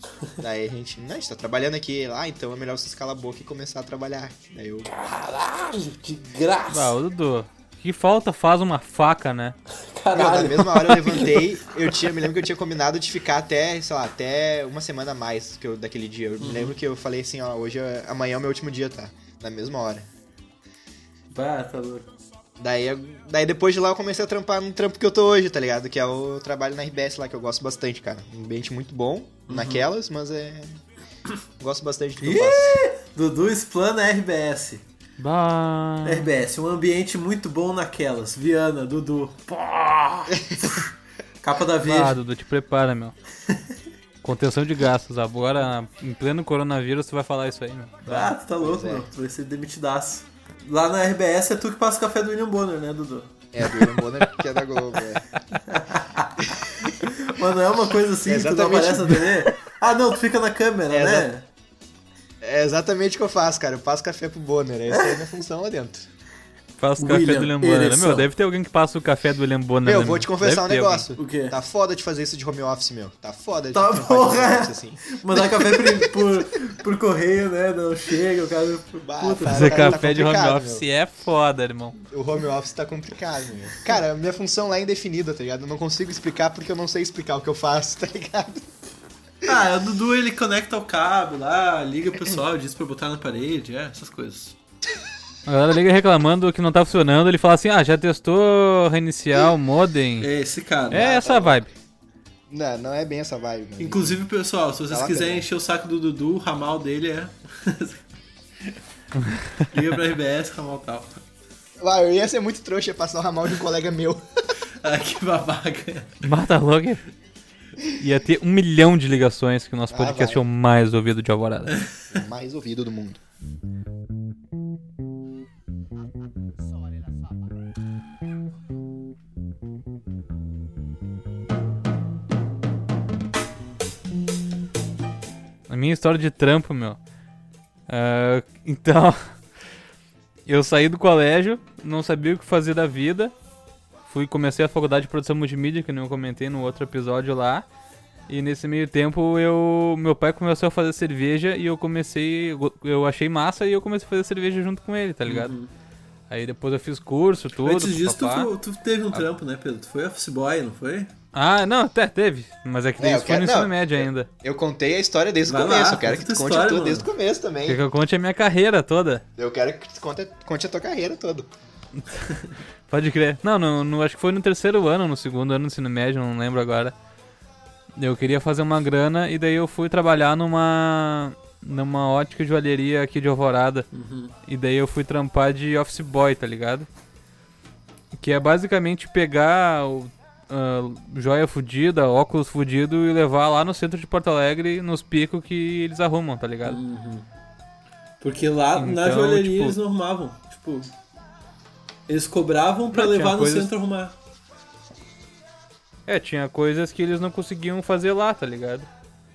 Speaker 3: Daí a gente, não, a gente tá trabalhando aqui. Ah, então é melhor você calar a boca e começar a trabalhar. Daí eu,
Speaker 1: Caralho, de graça.
Speaker 2: Ah, ô Dudu. Que falta faz uma faca, né?
Speaker 3: Meu,
Speaker 1: Caralho.
Speaker 3: na mesma hora eu levantei, eu tinha, me lembro que eu tinha combinado de ficar até, sei lá, até uma semana a mais que eu, daquele dia. Eu me lembro que eu falei assim, ó, hoje, é- amanhã é o meu último dia, tá? Na mesma hora.
Speaker 1: Bah, tá louco.
Speaker 3: Daí, daí depois de lá eu comecei a trampar no trampo que eu tô hoje, tá ligado? Que é o trabalho na RBS lá, que eu gosto bastante, cara. Um ambiente muito bom naquelas, mas é... Gosto bastante do que eu faço.
Speaker 1: Dudu explana RBS.
Speaker 2: Bah.
Speaker 1: RBS, um ambiente muito bom naquelas. Viana, Dudu. Capa da
Speaker 2: Ah,
Speaker 1: Veja.
Speaker 2: Dudu, te prepara, meu. Contenção de gastos. Agora, em pleno coronavírus, tu vai falar isso aí, meu.
Speaker 1: Ah, tu tá louco,
Speaker 3: é.
Speaker 1: meu. Tu vai ser demitidaço. Lá na RBS é tu que passa o café do William Bonner, né, Dudu?
Speaker 3: É, do William Bonner, que é da Globo, é.
Speaker 1: Mas não é uma coisa assim
Speaker 3: É
Speaker 1: que tu não aparece na TV? Ah, não, tu fica na câmera,
Speaker 3: É,
Speaker 1: né?
Speaker 3: É exatamente o que eu faço, cara. Eu passo café pro Bonner, essa é a minha função lá dentro.
Speaker 2: Passa o café
Speaker 1: William
Speaker 2: do William Bonner. Meu, deve ter alguém que passa o café do William Bonner.
Speaker 3: Meu,
Speaker 2: né,
Speaker 3: vou te confessar um
Speaker 2: Deve ter
Speaker 3: negócio.
Speaker 1: O quê?
Speaker 3: Tá foda de fazer isso de home office, meu. Tá foda de
Speaker 1: Tá porra.
Speaker 3: home office, assim.
Speaker 1: Mandar café por, por, por correio, né? Não chega, o cara.
Speaker 3: Bah,
Speaker 1: Puta,
Speaker 3: tá-
Speaker 2: Fazer
Speaker 3: tá
Speaker 2: café de home office
Speaker 3: meu.
Speaker 2: é foda, irmão.
Speaker 3: O home office tá complicado, meu. Cara, minha função lá é indefinida, tá ligado? Eu não consigo explicar porque eu não sei explicar o que eu faço, tá ligado?
Speaker 1: Ah, o Dudu ele conecta o cabo lá, liga pro pessoal, diz pra botar na parede, é, essas coisas.
Speaker 2: A galera liga reclamando que não tá funcionando, ele fala assim, ah, já testou reiniciar o modem?
Speaker 1: É esse cara.
Speaker 2: É essa a vibe.
Speaker 3: Não, não é bem essa vibe. Mas...
Speaker 1: Inclusive, pessoal, se vocês
Speaker 3: Tá
Speaker 1: quiserem encher o saco do Dudu, o ramal dele é. Liga pra RBS, ramal tal.
Speaker 3: Vai, eu ia ser muito trouxa passar o ramal de um colega meu.
Speaker 1: Ah, que babaca.
Speaker 2: Mata logo. Ia ter um milhão de ligações que o nosso
Speaker 3: Ah,
Speaker 2: podcast é o mais ouvido de Alvorada.
Speaker 3: Mais ouvido do mundo.
Speaker 2: A minha história de trampo, meu. Ah, então, eu saí do colégio, não sabia o que fazer da vida. Fui comecei a faculdade de produção multimídia, que nem eu comentei no outro episódio lá. E nesse meio tempo eu meu pai começou a fazer cerveja e eu comecei eu achei massa e eu comecei a fazer cerveja junto com ele, tá ligado? Aí depois eu fiz curso, tudo.
Speaker 1: Antes disso, tu, tu teve um trampo, né, Pedro? Tu foi office boy, não foi?
Speaker 2: Ah, não, até teve, mas é que
Speaker 3: É, eu
Speaker 2: isso foi no ensino
Speaker 3: não,
Speaker 2: médio ainda.
Speaker 3: Eu contei a história desde
Speaker 1: Vai
Speaker 3: o começo.
Speaker 1: lá,
Speaker 3: eu quero que tu conte
Speaker 1: história,
Speaker 3: tudo
Speaker 1: mano.
Speaker 3: desde o começo
Speaker 2: Quer
Speaker 3: também.
Speaker 2: que eu conte a minha carreira toda?
Speaker 3: Eu quero que tu conte, conte a tua carreira toda.
Speaker 2: Pode crer. Não, no, no- acho que foi no terceiro ano, no segundo ano do ensino médio, não lembro agora. Eu queria fazer uma grana e daí eu fui trabalhar numa numa ótica de joalheria aqui de Alvorada. E daí eu fui trampar de office boy, tá ligado? Que é basicamente pegar o, ah, joia fudida, óculos fudido e levar lá no centro de Porto Alegre nos picos que eles arrumam, tá ligado?
Speaker 1: Porque lá na
Speaker 2: Então,
Speaker 1: joalheria
Speaker 2: tipo-
Speaker 1: eles não arrumavam. Tipo, eles cobravam pra
Speaker 2: Não, tinha
Speaker 1: levar no
Speaker 2: coisas-
Speaker 1: centro arrumar.
Speaker 2: É, tinha coisas que eles não conseguiam fazer lá, tá ligado?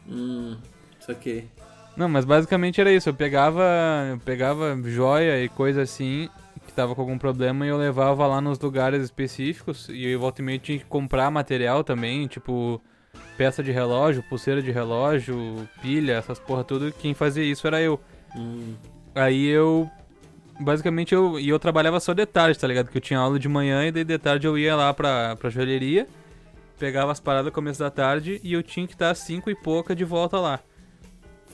Speaker 1: Hum, saquei.
Speaker 2: Não, mas basicamente era isso. Eu pegava, eu pegava joia e coisa assim que tava com algum problema e eu levava lá nos lugares específicos e eu volta e meia tinha que comprar material também, tipo peça de relógio, pulseira de relógio, pilha, essas porra tudo. Quem fazia isso era eu.
Speaker 1: Hum,
Speaker 2: Aí eu basicamente eu e eu trabalhava só de tarde, tá ligado? Que eu tinha aula de manhã e daí de tarde eu ia lá pra, pra joalheria, pegava as paradas no começo da tarde e eu tinha que estar às 5 e pouca de volta lá.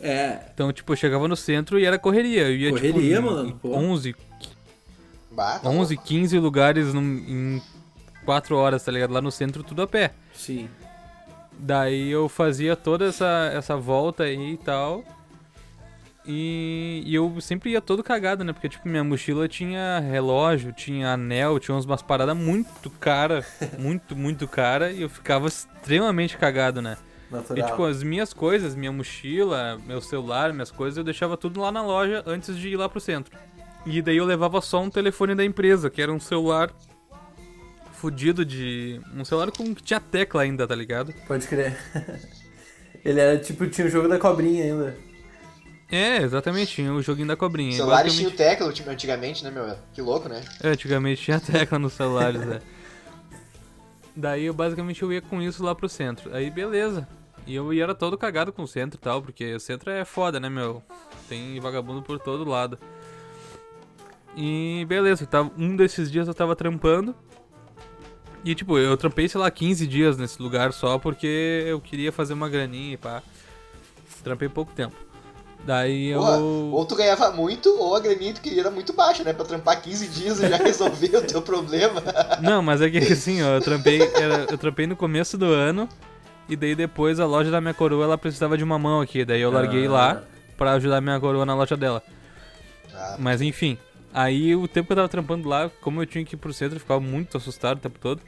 Speaker 1: É,
Speaker 2: Então, tipo, eu chegava no centro e era correria. Eu ia,
Speaker 1: Correria,
Speaker 2: tipo,
Speaker 1: mano,
Speaker 2: em
Speaker 1: pô.
Speaker 2: 11,
Speaker 3: Bah, tá
Speaker 2: 11
Speaker 3: louco.
Speaker 2: 15 lugares num- em 4 horas, tá ligado? Lá no centro, tudo a pé.
Speaker 1: sim.
Speaker 2: Daí eu fazia toda essa, essa volta aí e tal. E, e eu sempre ia todo cagado, né? Porque, tipo, minha mochila tinha relógio, tinha anel, tinha umas paradas muito cara, muito, muito cara. E eu ficava extremamente cagado, né? E,
Speaker 1: Natural.
Speaker 2: tipo, as minhas coisas, minha mochila, meu celular, minhas coisas, eu deixava tudo lá na loja antes de ir lá pro centro. E daí eu levava só um telefone da empresa, que era um celular fudido de... Um celular com que tinha tecla ainda, tá ligado?
Speaker 1: Pode crer. Ele era tipo, tinha o jogo da cobrinha ainda.
Speaker 2: É, exatamente, tinha o joguinho da cobrinha.
Speaker 3: Celulares tinham
Speaker 2: Basicamente-
Speaker 3: tecla antigamente, né, meu? Que louco, né?
Speaker 2: É, antigamente tinha tecla nos celulares, é. Daí eu basicamente eu ia com isso lá pro centro. Aí beleza. E eu era todo cagado com o centro e tal, porque o centro é foda, né, meu? Tem vagabundo por todo lado. E beleza, tava, um desses dias eu tava trampando. E tipo, eu trampei, sei lá, 15 dias nesse lugar só porque eu queria fazer uma graninha e pá. Trampei pouco tempo. Daí eu.
Speaker 3: Porra, ou tu ganhava muito, ou a graninha que tu queria era muito baixa, né? Pra trampar 15 dias e já resolver o teu problema.
Speaker 2: Não, mas é que assim, ó, eu trampei, eu trampei no começo do ano e daí depois a loja da minha coroa ela precisava de uma mão aqui, daí eu larguei
Speaker 1: Ah.
Speaker 2: lá pra ajudar minha coroa na loja dela.
Speaker 3: Ah,
Speaker 2: Mas enfim, aí o tempo que eu tava trampando lá, como eu tinha que ir pro centro, eu ficava muito assustado o tempo todo.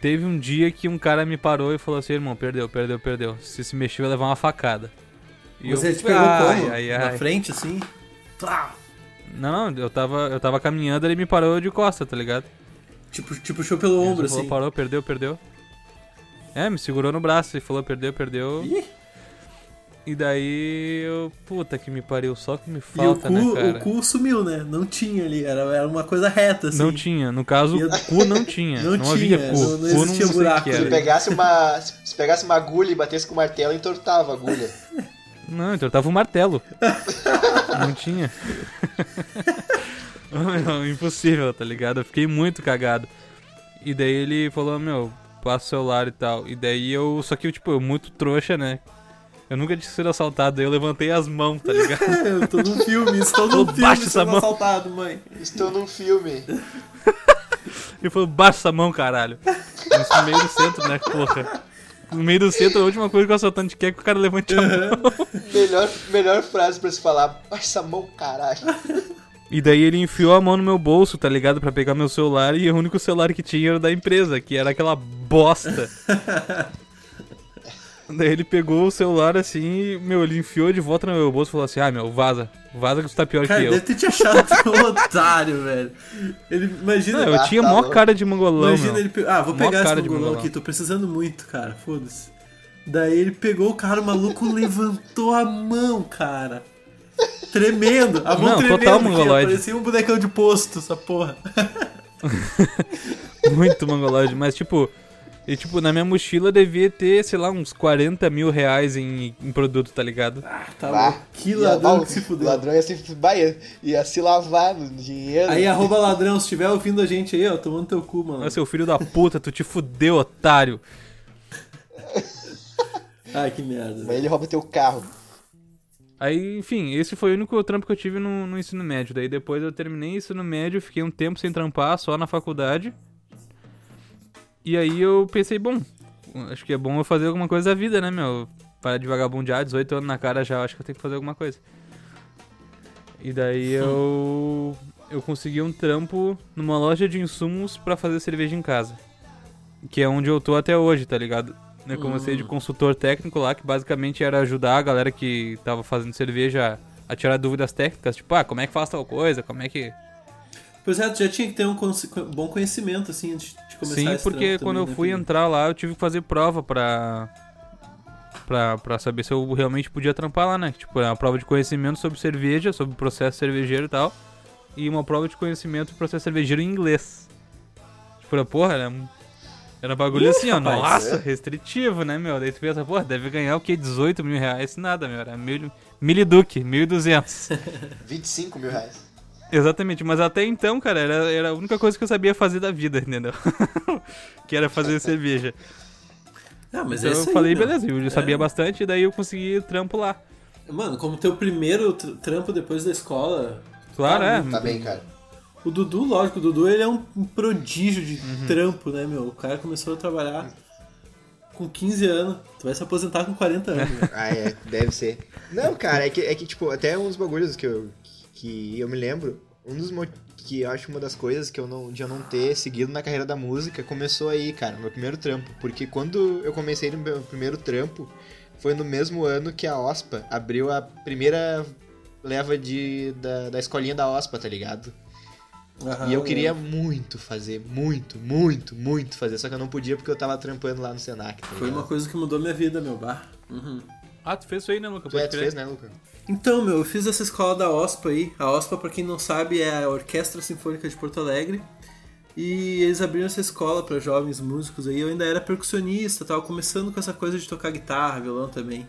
Speaker 2: Teve um dia que um cara me parou e falou assim, irmão, perdeu, perdeu, perdeu. Se se mexer vai levar uma facada. E
Speaker 1: Você
Speaker 2: eu,
Speaker 1: te pegou
Speaker 2: ai,
Speaker 1: como?
Speaker 2: ai,
Speaker 1: Na
Speaker 2: ai.
Speaker 1: frente, assim? Tá.
Speaker 2: Não, não, eu tava, eu tava caminhando, ele me parou de costa, tá ligado?
Speaker 1: Tipo, te puxou pelo
Speaker 2: Ele
Speaker 1: ombro,
Speaker 2: falou,
Speaker 1: assim.
Speaker 2: parou, perdeu, perdeu. É, me segurou no braço e falou, perdeu, perdeu.
Speaker 1: Ih,
Speaker 2: E daí eu. Puta que me pariu, só que me
Speaker 1: e o
Speaker 2: falta,
Speaker 1: cu,
Speaker 2: né, cara?
Speaker 1: o cu sumiu, né? Não tinha ali, era, era uma coisa reta, assim.
Speaker 2: Não tinha, no caso, o cu não tinha.
Speaker 1: Não
Speaker 2: Não, havia
Speaker 1: tinha,
Speaker 2: cu.
Speaker 1: não- não
Speaker 2: cu
Speaker 1: existia
Speaker 2: não sei o
Speaker 1: buraco
Speaker 2: que
Speaker 3: se pegasse uma. Se pegasse uma agulha e batesse com o martelo, entortava a agulha.
Speaker 2: Não, então tava um martelo. não tinha. Não, impossível, tá ligado? Eu fiquei muito cagado. E daí ele falou, meu, passa o celular e tal. E daí eu. Só que eu, tipo, eu muito trouxa, né? Eu nunca tinha sido assaltado, aí eu levantei as mãos, tá ligado?
Speaker 1: eu tô num filme, estou num
Speaker 2: Baixa
Speaker 1: filme
Speaker 2: essa mão.
Speaker 1: assaltado, mãe.
Speaker 3: Estou num filme.
Speaker 2: Ele falou, baixa essa mão, caralho. Isso no meio do centro, né, porra? No meio do centro, a última coisa que o assaltante quer é que o cara levante a mão.
Speaker 3: melhor, melhor frase pra se falar. Baixa essa mão, caralho.
Speaker 2: E daí ele enfiou a mão no meu bolso, tá ligado? Pra pegar meu celular e o único celular que tinha era o da empresa, que era aquela bosta. daí ele pegou o celular assim e, meu, ele enfiou de volta no meu bolso e falou assim: Ah, meu, vaza. Vaza que tu tá pior
Speaker 1: Cara,
Speaker 2: que eu.
Speaker 1: deve ter te achado um otário, velho. Ele, imagina,
Speaker 2: Não, eu
Speaker 3: Ah,
Speaker 2: tinha
Speaker 3: tá
Speaker 2: mó
Speaker 3: louco.
Speaker 2: cara de mangolão,
Speaker 1: imagina
Speaker 2: meu.
Speaker 1: ele... pe- Ah, vou
Speaker 2: Mó
Speaker 1: pegar esse mongolão
Speaker 2: mongolão.
Speaker 1: aqui, tô precisando muito, cara, foda-se. Daí ele pegou o cara, o maluco levantou a mão, cara. Tremendo, a mão
Speaker 2: Não,
Speaker 1: tremendo.
Speaker 2: total mongoloide.
Speaker 1: Parecia um bonecão de posto, essa porra.
Speaker 2: Muito mongoloide, mas tipo. E tipo, na minha mochila devia ter, sei lá, uns 40 mil reais em, em produto, tá ligado?
Speaker 1: Tá
Speaker 3: Vá.
Speaker 1: louco. Que
Speaker 3: Ia-
Speaker 1: ladrão
Speaker 3: ó,
Speaker 1: que se fudeu.
Speaker 3: Ladrão ia se, vai, ia se lavar no dinheiro.
Speaker 1: Aí, arroba ladrão, se estiver ouvindo a gente aí, ó, tomando teu cu, mano.
Speaker 2: Ô, seu filho da puta, tu te fudeu, otário.
Speaker 1: Ai, que merda.
Speaker 3: Mas ele rouba teu carro.
Speaker 2: Aí, enfim, esse foi o único trampo que eu tive no, no ensino médio. Daí depois eu terminei o ensino médio, fiquei um tempo sem trampar, só na faculdade. E aí eu pensei, bom, acho que é bom eu fazer alguma coisa da vida, né, meu? Parar de vagabundear, 18 anos na cara já, acho que eu tenho que fazer alguma coisa. E daí eu eu consegui um trampo numa loja de insumos pra fazer cerveja em casa. Que é onde eu tô até hoje, tá ligado? Eu comecei de consultor técnico lá, que basicamente era ajudar a galera que tava fazendo cerveja a tirar dúvidas técnicas, tipo, ah, como é que faz tal coisa, como é que...
Speaker 1: Pois é, tu já tinha que ter um bom conhecimento, assim, antes de começar
Speaker 2: Sim,
Speaker 1: esse
Speaker 2: porque quando
Speaker 1: também,
Speaker 2: eu
Speaker 1: né,
Speaker 2: fui
Speaker 1: Pedro?
Speaker 2: entrar lá, eu tive que fazer prova pra... Pra, pra saber se eu realmente podia trampar lá, né? Tipo, uma prova de conhecimento sobre cerveja, sobre o processo cervejeiro e tal. E uma prova de conhecimento do processo cervejeiro em inglês. Tipo, porra, era, um- era bagulho assim, ó.
Speaker 1: rapaz,
Speaker 2: Nossa,
Speaker 3: é.
Speaker 2: restritivo, né, meu? Daí tu pensa, porra, deve ganhar o quê? 18 mil reais? Nada, meu. Era mil, miliduque, 1.200.
Speaker 3: 25 mil reais.
Speaker 2: Exatamente, mas até então, cara, era, era a única coisa que eu sabia fazer da vida, entendeu? que era fazer cerveja.
Speaker 1: Ah, mas
Speaker 2: então
Speaker 1: é
Speaker 2: eu
Speaker 1: aí,
Speaker 2: falei,
Speaker 1: meu.
Speaker 2: beleza, eu já
Speaker 1: É.
Speaker 2: sabia bastante, e daí eu consegui trampo lá.
Speaker 1: Mano, como teu primeiro tr- trampo depois da escola...
Speaker 2: Claro,
Speaker 1: tá
Speaker 2: é.
Speaker 3: Tá bem, cara.
Speaker 1: O Dudu, lógico, o Dudu ele é um prodígio de
Speaker 2: Uhum.
Speaker 1: trampo, né, meu? O cara começou a trabalhar com 15 anos. Tu vai se aposentar com 40 anos, velho.
Speaker 3: Ah, é, deve ser. Não, cara, é que, é que tipo, até uns bagulhos que eu, que eu me lembro, um dos que eu acho uma das coisas que eu não, de eu não ter seguido na carreira da música começou aí, cara, no meu primeiro trampo. Porque quando eu comecei no meu primeiro trampo, foi no mesmo ano que a OSPA abriu a primeira leva de, da, da escolinha da OSPA, tá ligado?
Speaker 1: Aham,
Speaker 3: e eu queria
Speaker 1: é.
Speaker 3: muito fazer, muito, muito, muito fazer, só que eu não podia porque eu tava trampando lá no Senac, tá
Speaker 1: Foi uma coisa que mudou minha vida, meu bar. Uhum.
Speaker 2: Ah, tu fez isso aí, né, Luca?
Speaker 3: Tu, é, tu fez, né, Luca?
Speaker 1: Então, meu, eu fiz essa escola da OSPA aí. A OSPA, pra quem não sabe, é a Orquestra Sinfônica de Porto Alegre. E eles abriram essa escola pra jovens músicos aí. Eu ainda era percussionista, tava começando com essa coisa de tocar guitarra, violão também.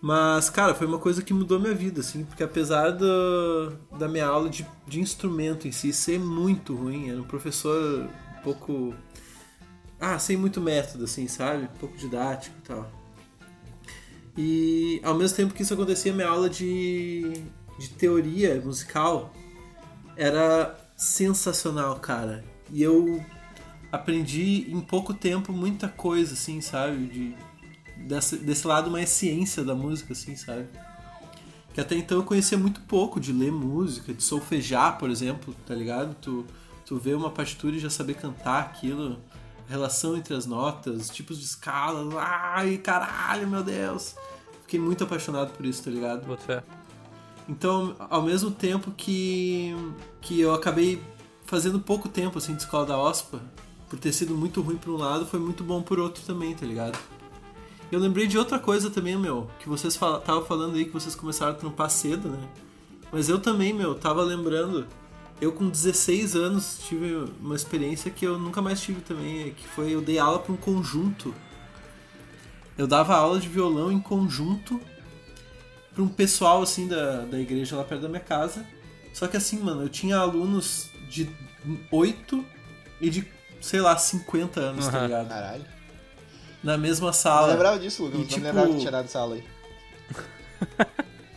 Speaker 1: Mas, cara, foi uma coisa que mudou minha vida, assim, porque apesar do, da minha aula de, de instrumento em si ser muito ruim, era um professor um pouco. Ah, sem muito método, assim, sabe? Um pouco didático e tal. E ao mesmo tempo que isso acontecia, minha aula de, de teoria musical era sensacional, cara. E eu aprendi em pouco tempo muita coisa, assim, sabe? De, desse, desse lado mais ciência da música, assim, sabe? Que até então eu conhecia muito pouco de ler música, de solfejar, por exemplo, tá ligado? Tu, tu vê uma partitura e já saber cantar aquilo, relação entre as notas, tipos de escalas, ai caralho, meu Deus! Fiquei muito apaixonado por isso, tá ligado?
Speaker 2: Fé.
Speaker 1: Então, ao mesmo tempo que, que eu acabei fazendo pouco tempo assim de escola da OSPA, por ter sido muito ruim por um lado, foi muito bom por outro também, tá ligado? Eu lembrei de outra coisa também, meu, que vocês estavam falando aí que vocês começaram a trampar cedo, né? Mas eu também, meu, tava lembrando, eu com 16 anos tive uma experiência que eu nunca mais tive também, que foi eu dei aula para um conjunto. Eu dava aula de violão em conjunto para um pessoal assim da, da igreja lá perto da minha casa. Só que assim, mano, eu tinha alunos de 8 e de, sei lá, 50 anos, tá
Speaker 2: Aham.
Speaker 1: ligado?
Speaker 3: Caralho.
Speaker 1: na mesma sala.
Speaker 3: lembrava disso, Lucas.
Speaker 1: E,
Speaker 3: não
Speaker 1: tipo-
Speaker 3: me lembrava que tinha dado aula aí.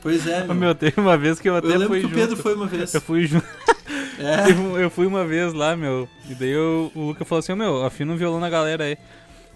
Speaker 1: Pois é, meu.
Speaker 2: Meu, teve uma vez que eu até
Speaker 1: eu lembro
Speaker 2: fui
Speaker 1: que o
Speaker 2: junto.
Speaker 1: Pedro foi uma vez.
Speaker 2: Eu fui junto.
Speaker 1: É.
Speaker 2: Um- eu fui uma vez lá, meu. E daí eu- o Luca falou assim: "Ô, Meu, afina um violão na galera aí.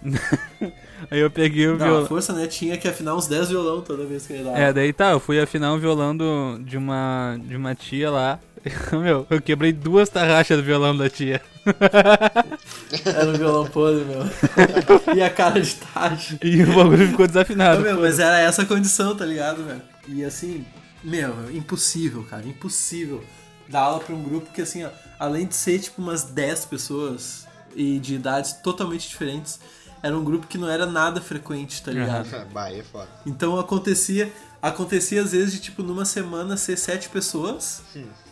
Speaker 2: aí eu peguei o
Speaker 1: Não, a
Speaker 2: violão.
Speaker 1: força, né? Tinha que afinar uns 10 violão toda vez que ele dava.
Speaker 2: É, daí tá, eu fui afinar um violão do, de, uma, de uma tia lá. meu, eu quebrei duas tarraxas do violão da tia.
Speaker 1: Era um violão podre, meu. e a cara de taxa.
Speaker 2: E o bagulho ficou
Speaker 1: Não,
Speaker 2: desafinado.
Speaker 1: meu, mas era essa a condição, tá ligado, velho? E assim, meu, impossível, cara, impossível dar aula pra um grupo que, assim, ó, além de ser tipo umas 10 pessoas e de idades totalmente diferentes, era um grupo que não era nada frequente, tá ligado?
Speaker 3: bah, aí é foda.
Speaker 1: Então acontecia, acontecia às vezes de tipo numa semana ser sete pessoas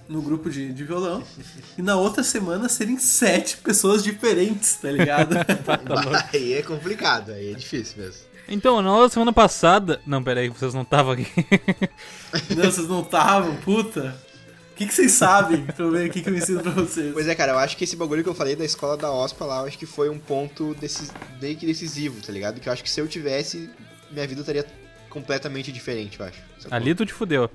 Speaker 1: no grupo de, de violão e na outra semana serem sete pessoas diferentes, tá ligado?
Speaker 3: Bah, aí é complicado, aí é difícil mesmo.
Speaker 2: Então, na aula da semana passada. Não, pera aí, vocês não estavam aqui.
Speaker 1: Não, vocês não estavam, puta. O que, que vocês sabem pra eu ver o que, que eu ensino pra vocês?
Speaker 3: Pois é, cara, eu acho que esse bagulho que eu falei da escola da OSPA lá, eu acho que foi um ponto decis... meio que decisivo, tá ligado? Que eu acho que se eu tivesse, minha vida estaria completamente diferente, eu acho.
Speaker 2: Ali tu te fudeu.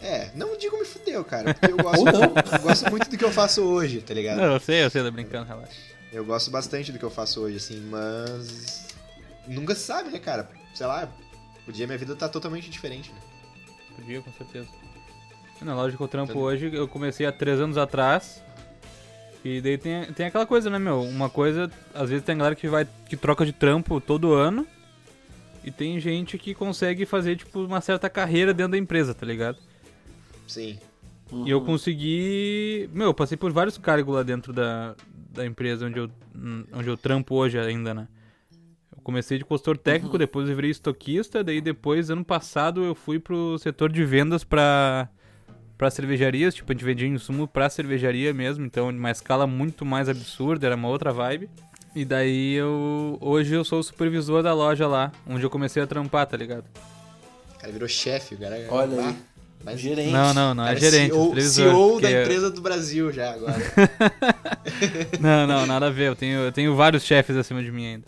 Speaker 3: É, não digo me fudeu, cara, porque eu gosto, eu gosto muito do que eu faço hoje, tá ligado?
Speaker 2: Não, eu sei, eu sei, tô brincando, relaxa.
Speaker 3: Eu gosto bastante do que eu faço hoje, assim, mas. Nunca se sabe, né, cara? Sei lá, podia minha vida estar totalmente diferente, né?
Speaker 2: Podia, com certeza. Na loja que eu trampo
Speaker 3: Entendeu?
Speaker 2: hoje, eu comecei há três anos atrás. E daí tem, tem aquela coisa, né, meu? Uma coisa, às vezes tem galera que vai que troca de trampo todo ano. E tem gente que consegue fazer, tipo, uma certa carreira dentro da empresa, tá ligado?
Speaker 3: Sim.
Speaker 2: E eu consegui. Meu, eu passei por vários cargos lá dentro da, da empresa onde eu, onde eu trampo hoje ainda, né? Eu comecei de consultor técnico, depois eu virei estoquista, daí depois, ano passado, eu fui pro setor de vendas pra, pra cervejarias, tipo, a gente vendia insumo pra cervejaria mesmo, então uma escala muito mais absurda, era uma outra vibe. E daí eu. Hoje eu sou o supervisor da loja lá, onde eu comecei a trampar, tá ligado?
Speaker 3: O cara virou chefe, o cara.
Speaker 1: Olha
Speaker 3: Ah,
Speaker 1: aí.
Speaker 3: mas
Speaker 1: Gerente.
Speaker 2: Não, não, não, é
Speaker 3: cara,
Speaker 2: gerente,
Speaker 3: CEO,
Speaker 2: supervisor.
Speaker 3: CEO da empresa do Brasil já agora.
Speaker 2: Não, não, nada a ver, eu tenho, eu tenho vários chefes acima de mim ainda.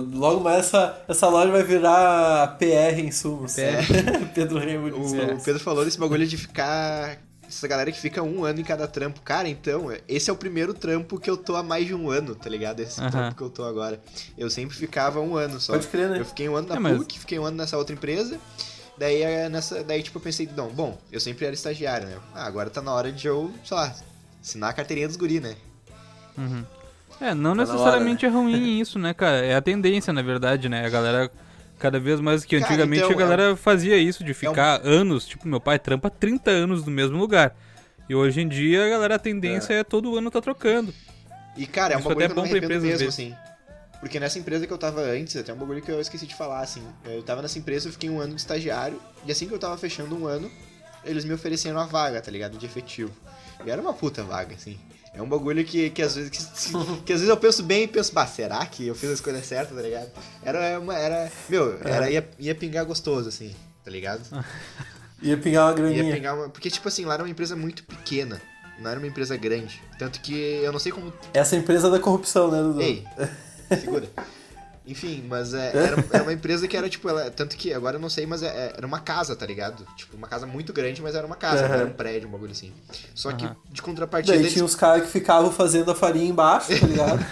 Speaker 1: Logo mais essa, essa loja vai virar a PR Insumos.
Speaker 2: PR.
Speaker 1: Pedro Remo
Speaker 3: O, o Pedro falou desse bagulho de ficar. Essa galera que fica um ano em cada trampo. Cara, então, esse é o primeiro trampo que eu tô há mais de um ano, tá ligado? Esse
Speaker 2: Aham.
Speaker 3: trampo que eu tô agora. Eu sempre ficava um ano só.
Speaker 1: Pode crer, né?
Speaker 3: Eu fiquei um ano na
Speaker 2: É, mas-
Speaker 3: PUC, fiquei um ano nessa outra empresa. Daí, é, nessa, daí, tipo, eu pensei, não, bom, eu sempre era estagiário, né? Ah, agora tá na hora de eu, sei lá, assinar a carteirinha dos guri, né?
Speaker 2: Uhum. É, não
Speaker 1: Tá
Speaker 2: necessariamente é ruim isso, né, cara? É a tendência, na verdade, né? A galera, cada vez mais que
Speaker 3: Cara,
Speaker 2: antigamente
Speaker 3: então,
Speaker 2: a galera fazia isso, de ficar anos. Tipo, meu pai trampa 30 anos no mesmo lugar. E hoje em dia a galera, a tendência é, todo ano tá trocando.
Speaker 3: E, cara, é um
Speaker 2: Isso
Speaker 3: bagulho
Speaker 2: até
Speaker 3: que
Speaker 2: é
Speaker 3: eu não me mesmo,
Speaker 2: às
Speaker 3: assim. Porque nessa empresa que eu tava antes, até um bagulho que eu esqueci de falar, assim. Eu tava nessa empresa, eu fiquei um ano de estagiário, e assim que eu tava fechando um ano, eles me ofereceram a vaga, tá ligado? De efetivo. E era uma puta vaga, assim. É um bagulho que, que às vezes que, que às vezes eu penso bem e penso, bah, será que eu fiz a escolha certa, tá ligado? Era uma. Era. Meu, era, ia, ia pingar gostoso, assim, tá ligado?
Speaker 1: Ia pingar uma
Speaker 3: Ia
Speaker 1: graninha.
Speaker 3: pingar uma. Porque, tipo assim, lá era uma empresa muito pequena. Não era uma empresa grande. Tanto que eu não sei como
Speaker 1: Essa é empresa da corrupção, né, Dudu?
Speaker 3: Ei, segura. Enfim, mas é, era, era uma empresa que era, tipo, ela, tanto que agora eu não sei, mas é- é- era uma casa, tá ligado? Tipo, uma casa muito grande, mas era uma casa, não era um prédio, um bagulho assim. Só que, de contrapartida,
Speaker 1: Daí
Speaker 3: eles,
Speaker 1: tinha os caras que ficavam fazendo a farinha embaixo, tá ligado?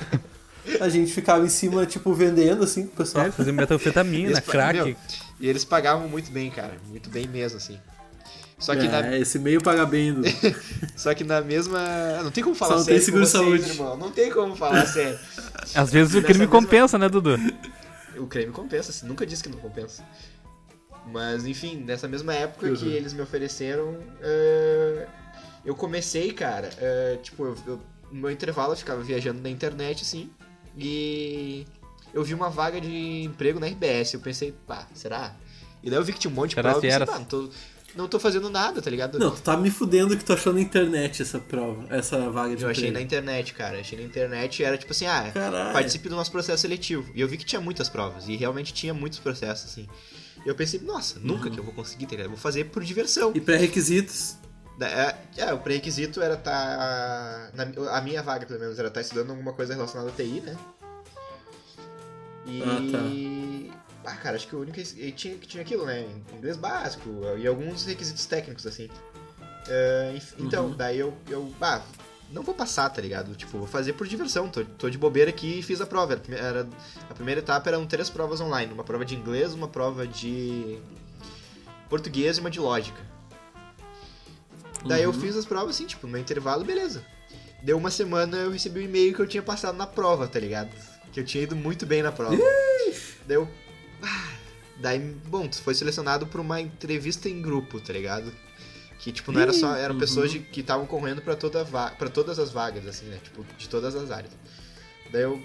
Speaker 1: a gente ficava em cima, tipo, vendendo, assim, pro pessoal.
Speaker 2: É, fazer metanfetamina,
Speaker 3: eles
Speaker 2: crack.
Speaker 3: meu, e eles pagavam muito bem, cara. Muito bem mesmo, assim. Só que,
Speaker 1: é,
Speaker 3: na,
Speaker 1: esse meio paga bem, Dudu.
Speaker 3: só que na mesma. Não tem como falar
Speaker 1: Só não tem
Speaker 3: sério com
Speaker 1: seguro
Speaker 3: vocês,
Speaker 1: saúde.
Speaker 3: irmão. Não tem como falar sério.
Speaker 2: Às vezes o crime
Speaker 3: mesma-
Speaker 2: compensa, né, Dudu?
Speaker 3: O creme compensa, assim, nunca disse que não compensa. Mas, enfim, nessa mesma época que
Speaker 1: Uhum.
Speaker 3: eles me ofereceram, eh, eu comecei, cara, eh, tipo, eu, eu- no meu intervalo eu ficava viajando na internet, assim, e eu vi uma vaga de emprego na RBS. Eu pensei, pá, será? E daí eu vi que tinha um monte de
Speaker 2: Será
Speaker 3: prova, eu
Speaker 2: que
Speaker 3: pensei, não tô, não tô fazendo nada, tá ligado?
Speaker 1: Não, tu tá me fudendo que tu achou na internet essa prova, essa vaga de
Speaker 3: Eu achei na internet, cara. Achei na internet e era tipo assim, ah,
Speaker 1: Caralho.
Speaker 3: participe do nosso processo seletivo. E eu vi que tinha muitas provas. E realmente tinha muitos processos, assim. E eu pensei, nossa, nunca
Speaker 1: Uhum.
Speaker 3: que eu vou conseguir, tá ligado? Eu vou fazer por diversão.
Speaker 1: E pré-requisitos.
Speaker 3: É, é, o pré-requisito era estar. a minha vaga, pelo menos, era estar estudando alguma coisa relacionada a TI, né? E.
Speaker 1: Ah,
Speaker 3: Ah, cara, acho que o único. E tinha, tinha aquilo, né? Inglês básico e alguns requisitos técnicos, assim. Ah, enf- então,
Speaker 1: Uhum.
Speaker 3: daí eu. eu ah, não vou passar, tá ligado? Tipo, vou fazer por diversão. Tô, tô de bobeira aqui e fiz a prova. Era, era- a primeira etapa eram três provas online: uma prova de inglês, uma prova de português e uma de lógica. Daí eu
Speaker 1: Uhum.
Speaker 3: fiz as provas assim, tipo, no intervalo, beleza. Deu uma semana eu recebi um e-mail que eu tinha passado na prova, tá ligado? Que eu tinha ido muito bem na prova. Daí eu. ah, Daí, bom, tu foi selecionado pra uma entrevista em grupo, tá ligado? Que, tipo, não era só. Eram
Speaker 1: Uhum.
Speaker 3: pessoas de- que estavam correndo pra, toda pra todas as vagas, assim, né? Tipo, de todas as áreas. Daí eu.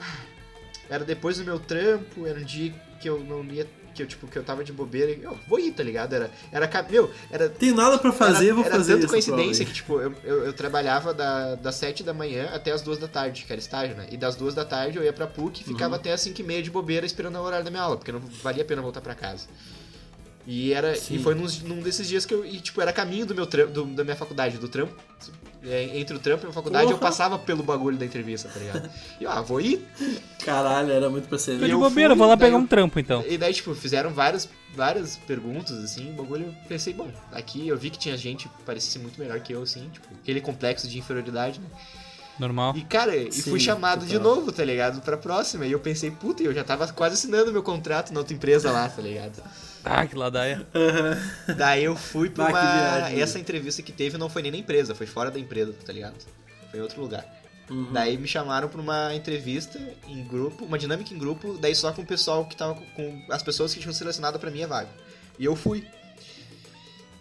Speaker 3: ah, Era depois do meu trampo, era um dia que eu não ia. Que eu, tipo, que eu tava de bobeira e eu vou ir, tá ligado? Era. Era. Meu, era
Speaker 1: Tenho nada pra fazer,
Speaker 3: era,
Speaker 1: vou
Speaker 3: era
Speaker 1: fazer
Speaker 3: tanta
Speaker 1: essa
Speaker 3: coincidência que, tipo, eu, eu, eu trabalhava da, das 7 da manhã até as 2 da tarde, que era estágio, né? E das 2 da tarde eu ia pra PUC e ficava
Speaker 1: Uhum.
Speaker 3: até as 5 e meia de bobeira esperando o horário da minha aula, porque não valia a pena voltar pra casa. E era
Speaker 1: Sim.
Speaker 3: e foi nos- num desses dias que eu. E, tipo, era caminho do meu trampo, do- da minha faculdade, do trampo. É, entre o trampo e a faculdade, eu
Speaker 1: Porra.
Speaker 3: passava pelo bagulho da entrevista, tá ligado? E eu, ah, vou ir.
Speaker 1: Caralho, era muito pra ser.
Speaker 2: Tô de
Speaker 3: eu
Speaker 2: bobeira,
Speaker 3: fui,
Speaker 2: vou lá pegar
Speaker 3: eu-
Speaker 2: um trampo então.
Speaker 3: E daí, tipo, fizeram várias, várias perguntas, assim, o bagulho, eu pensei, bom, aqui eu vi que tinha gente que parecia ser muito melhor que eu, assim, tipo, aquele complexo de inferioridade, né?
Speaker 2: Normal.
Speaker 3: E, cara, e fui chamado de
Speaker 1: total.
Speaker 3: novo, tá ligado? Pra próxima. E eu pensei, puta, eu já tava quase assinando meu contrato na outra empresa lá, tá ligado?
Speaker 2: Ah, que ladaia.
Speaker 3: Daí eu fui pra
Speaker 1: Ah,
Speaker 3: uma...
Speaker 1: viagem.
Speaker 3: Essa entrevista que teve não foi nem na empresa, foi fora da empresa, tá ligado? Foi em outro lugar.
Speaker 1: Uhum.
Speaker 3: Daí me chamaram pra uma entrevista em grupo, uma dinâmica em grupo, daí só com o pessoal que tava com, com as pessoas que tinham selecionado pra minha vaga. E eu fui.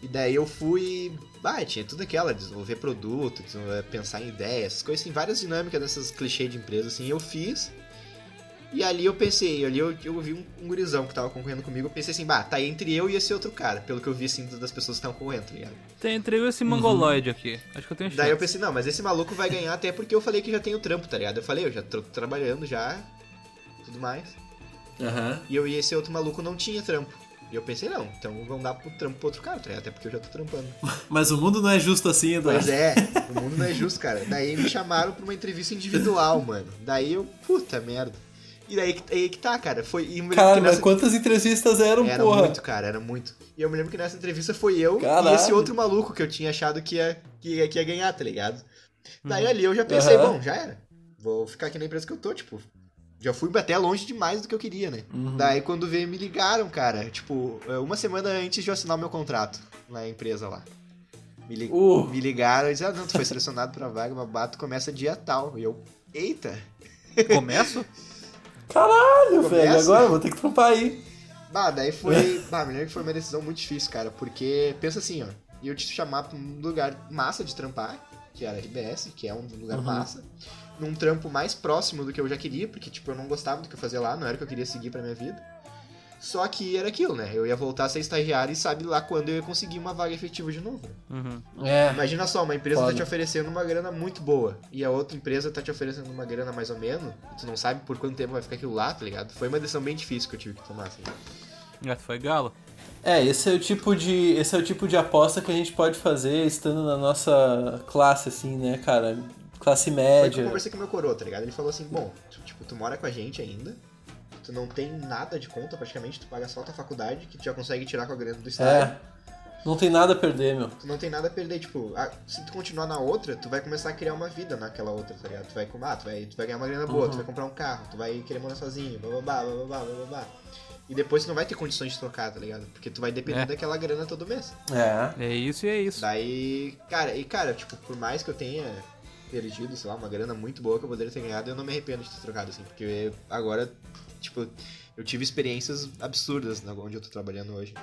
Speaker 3: E daí eu fui. Ah, tinha tudo aquela, desenvolver produto, desenvolver- pensar em ideias, essas coisas assim, várias dinâmicas dessas clichês de empresa, assim, eu fiz. E ali eu pensei, ali eu, eu vi um, um gurizão que tava concorrendo comigo, eu pensei assim, bah, tá entre eu e esse outro cara, pelo que eu vi assim das pessoas que estavam concorrendo, tá ligado?
Speaker 2: Tem entre eu e esse mongoloide aqui. Acho que eu tenho chance.
Speaker 3: Daí eu pensei, não, mas esse maluco vai ganhar até porque eu falei que já tenho trampo, tá ligado? Eu falei, eu já tô trabalhando já, tudo mais.
Speaker 1: Aham.
Speaker 3: E eu e esse outro maluco não tinha trampo. E eu pensei, não, então vamos dar pro trampo pro outro cara, tá ligado? Até porque eu já tô trampando.
Speaker 1: Mas o mundo não é justo assim, Eduardo.
Speaker 3: Pois é, o mundo não é justo, cara. Daí me chamaram pra uma entrevista individual, mano. Daí eu, puta merda. E daí que- aí que tá, cara. Foi. E eu me lembro
Speaker 1: Caralho,
Speaker 3: que
Speaker 1: mas
Speaker 3: nessa...
Speaker 1: quantas entrevistas eram,
Speaker 3: Era
Speaker 1: porra?
Speaker 3: muito, cara, era muito. E eu me lembro que nessa entrevista foi eu
Speaker 1: Caralho.
Speaker 3: e esse outro maluco que eu tinha achado que ia, que ia, que ia ganhar, tá ligado? Daí ali eu já pensei,
Speaker 1: Aham.
Speaker 3: bom, já era. Vou ficar aqui na empresa que eu tô, tipo. Já fui até longe demais do que eu queria, né?
Speaker 1: Uhum.
Speaker 3: Daí quando veio, me ligaram, cara. Tipo, uma semana antes de eu assinar o meu contrato na empresa lá. Me, li-
Speaker 1: Uh.
Speaker 3: me ligaram e disseram, ah, não, tu foi selecionado pra vaga, babato, começa dia tal. E eu, eita!
Speaker 2: Começo?
Speaker 1: Caralho,
Speaker 3: Começa.
Speaker 1: velho. Agora eu vou ter que trampar aí.
Speaker 3: Bah, daí foi. bah, me lembro que foi uma decisão muito difícil, cara. Porque, pensa assim, ó. Eu te chamar pra um lugar massa de trampar, que era RBS, que é um lugar
Speaker 1: Uhum.
Speaker 3: massa. Num trampo mais próximo do que eu já queria, porque, tipo, eu não gostava do que eu fazia lá, não era o que eu queria seguir pra minha vida. Só que era aquilo, né? Eu ia voltar a ser estagiário e sabe lá quando eu ia conseguir uma vaga efetiva de novo.
Speaker 2: Uhum.
Speaker 1: É.
Speaker 3: Imagina só, uma empresa
Speaker 1: Foda.
Speaker 3: tá te oferecendo uma grana muito boa e a outra empresa tá te oferecendo uma grana mais ou menos, tu não sabe por quanto tempo vai ficar aquilo lá, tá ligado? Foi uma decisão bem difícil que eu tive que tomar, assim.
Speaker 2: Já foi galo.
Speaker 1: É, esse é o tipo de esse é o tipo de aposta que a gente pode fazer estando na nossa classe assim, né, cara? Classe
Speaker 3: Foi que eu
Speaker 1: média.
Speaker 3: conversei com o meu coroa, tá ligado? Ele falou assim, bom, tu, tipo, tu mora com a gente ainda, tu não tem nada de conta praticamente, tu paga só tua faculdade, que tu já consegue tirar com a grana do estágio.
Speaker 1: É. Não tem nada a perder, meu.
Speaker 3: Tu não tem nada a perder, tipo, ah, se tu continuar na outra, tu vai começar a criar uma vida naquela outra, tá ligado? Tu vai, com- ah, tu vai, tu vai ganhar uma grana boa,
Speaker 1: Uhum.
Speaker 3: tu vai comprar um carro, tu vai querer morar sozinho, bababá, bababá, bababá. E depois tu não vai ter condições de trocar, tá ligado? Porque tu vai depender
Speaker 2: É.
Speaker 3: daquela grana todo mês.
Speaker 1: É.
Speaker 2: É isso e é isso.
Speaker 3: Daí, cara, e cara, tipo, por mais que eu tenha perdido, sei lá, uma grana muito boa que eu poderia ter ganhado, eu não me arrependo de ter trocado, assim, porque agora, tipo, eu tive experiências absurdas na onde eu tô trabalhando hoje.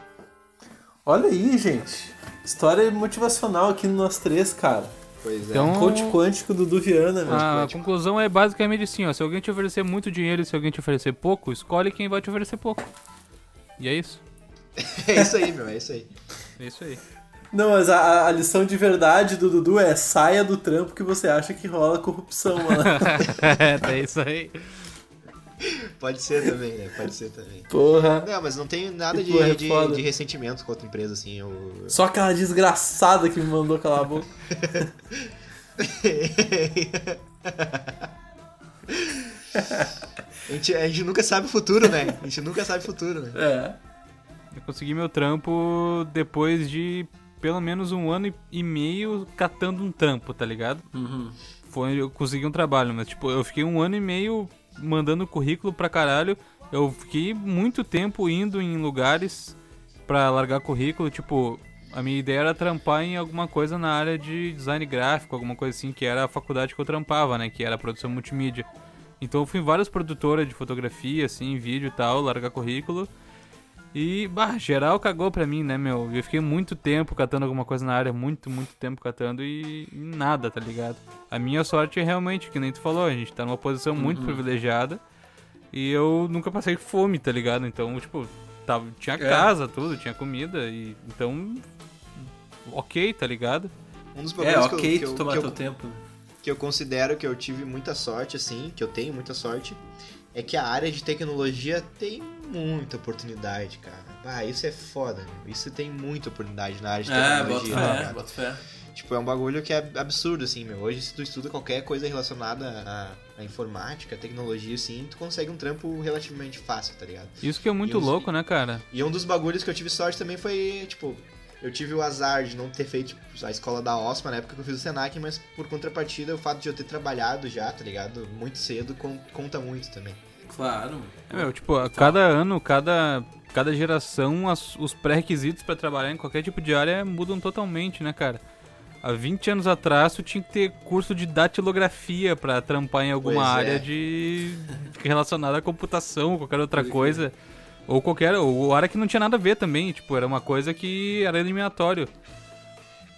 Speaker 1: Olha aí, gente. História motivacional aqui no nós três, cara.
Speaker 3: Pois é.
Speaker 2: Então-
Speaker 1: Coach quântico do Du Viana, meu.
Speaker 2: A
Speaker 3: quântico.
Speaker 2: conclusão é basicamente assim, ó. Se alguém te oferecer muito dinheiro e se alguém te oferecer pouco, escolhe quem vai te oferecer pouco. E é isso.
Speaker 3: é isso aí, meu, é isso aí.
Speaker 2: É isso aí.
Speaker 1: Não, mas a, a lição de verdade do Dudu é saia do trampo que você acha que rola corrupção, mano.
Speaker 2: é isso aí.
Speaker 3: Pode ser também, né? Pode ser também.
Speaker 1: Porra.
Speaker 3: Não, mas não tenho nada
Speaker 1: Que porra
Speaker 3: de, de, de ressentimento com outra empresa, assim. Eu...
Speaker 1: Só aquela desgraçada que me mandou calar a boca.
Speaker 3: A gente, a gente nunca sabe o futuro, né? A gente nunca sabe o futuro, né?
Speaker 1: É.
Speaker 2: Eu consegui meu trampo depois de pelo menos um ano e meio catando um trampo, tá ligado?
Speaker 1: Uhum.
Speaker 2: Foi, eu consegui um trabalho, mas tipo, eu fiquei um ano e meio mandando currículo pra caralho. Eu fiquei muito tempo indo em lugares pra largar currículo, tipo, a minha ideia era trampar em alguma coisa na área de design gráfico, alguma coisa assim, que era a faculdade que eu trampava, né, que era produção multimídia. Então eu fui em várias produtoras de fotografia, assim, vídeo e tal, largar currículo. E, bah, geral cagou pra mim, né, meu? Eu fiquei muito tempo catando alguma coisa na área, muito, muito tempo catando e, e nada, tá ligado? A minha sorte é realmente, que nem tu falou, a gente tá numa posição muito privilegiada e eu nunca passei fome, tá ligado? Então, tipo, tava, tinha casa, tudo, tinha comida e então ok, tá ligado?
Speaker 3: Um dos
Speaker 1: É,
Speaker 3: que eu-
Speaker 1: ok
Speaker 3: que eu,
Speaker 1: tu tomar
Speaker 3: que eu-
Speaker 1: teu tempo.
Speaker 3: que eu considero que eu tive muita sorte, assim, que eu tenho muita sorte, é que a área de tecnologia tem muita oportunidade, cara. Ah, isso é foda, meu. Isso tem muita oportunidade na área de
Speaker 1: É, bota
Speaker 3: tecnologia,
Speaker 1: fé, bota fé.
Speaker 3: Tipo, é um bagulho que é absurdo, assim, meu. Hoje, se tu estuda qualquer coisa relacionada à, à informática, à tecnologia, assim, tu consegue um trampo relativamente fácil, tá ligado?
Speaker 2: Isso que é muito
Speaker 3: os-
Speaker 2: louco, né, cara?
Speaker 3: E um dos bagulhos que eu tive sorte também foi, tipo, eu tive o azar de não ter feito tipo, a escola da OSMA na época que eu fiz o Senac, mas por contrapartida, o fato de eu ter trabalhado já, tá ligado? Muito cedo, con- conta muito também.
Speaker 1: Claro.
Speaker 2: É, meu, tipo, a cada ano, cada, cada geração, as- os pré-requisitos pra trabalhar em qualquer tipo de área mudam totalmente, né, cara? Há 20 anos atrás, tu tinha que ter curso de datilografia pra trampar em alguma
Speaker 3: Pois é.
Speaker 2: área de relacionada à computação, qualquer outra coisa. Ou qualquer, ou área que não tinha nada a ver também, tipo, era uma coisa que era eliminatório.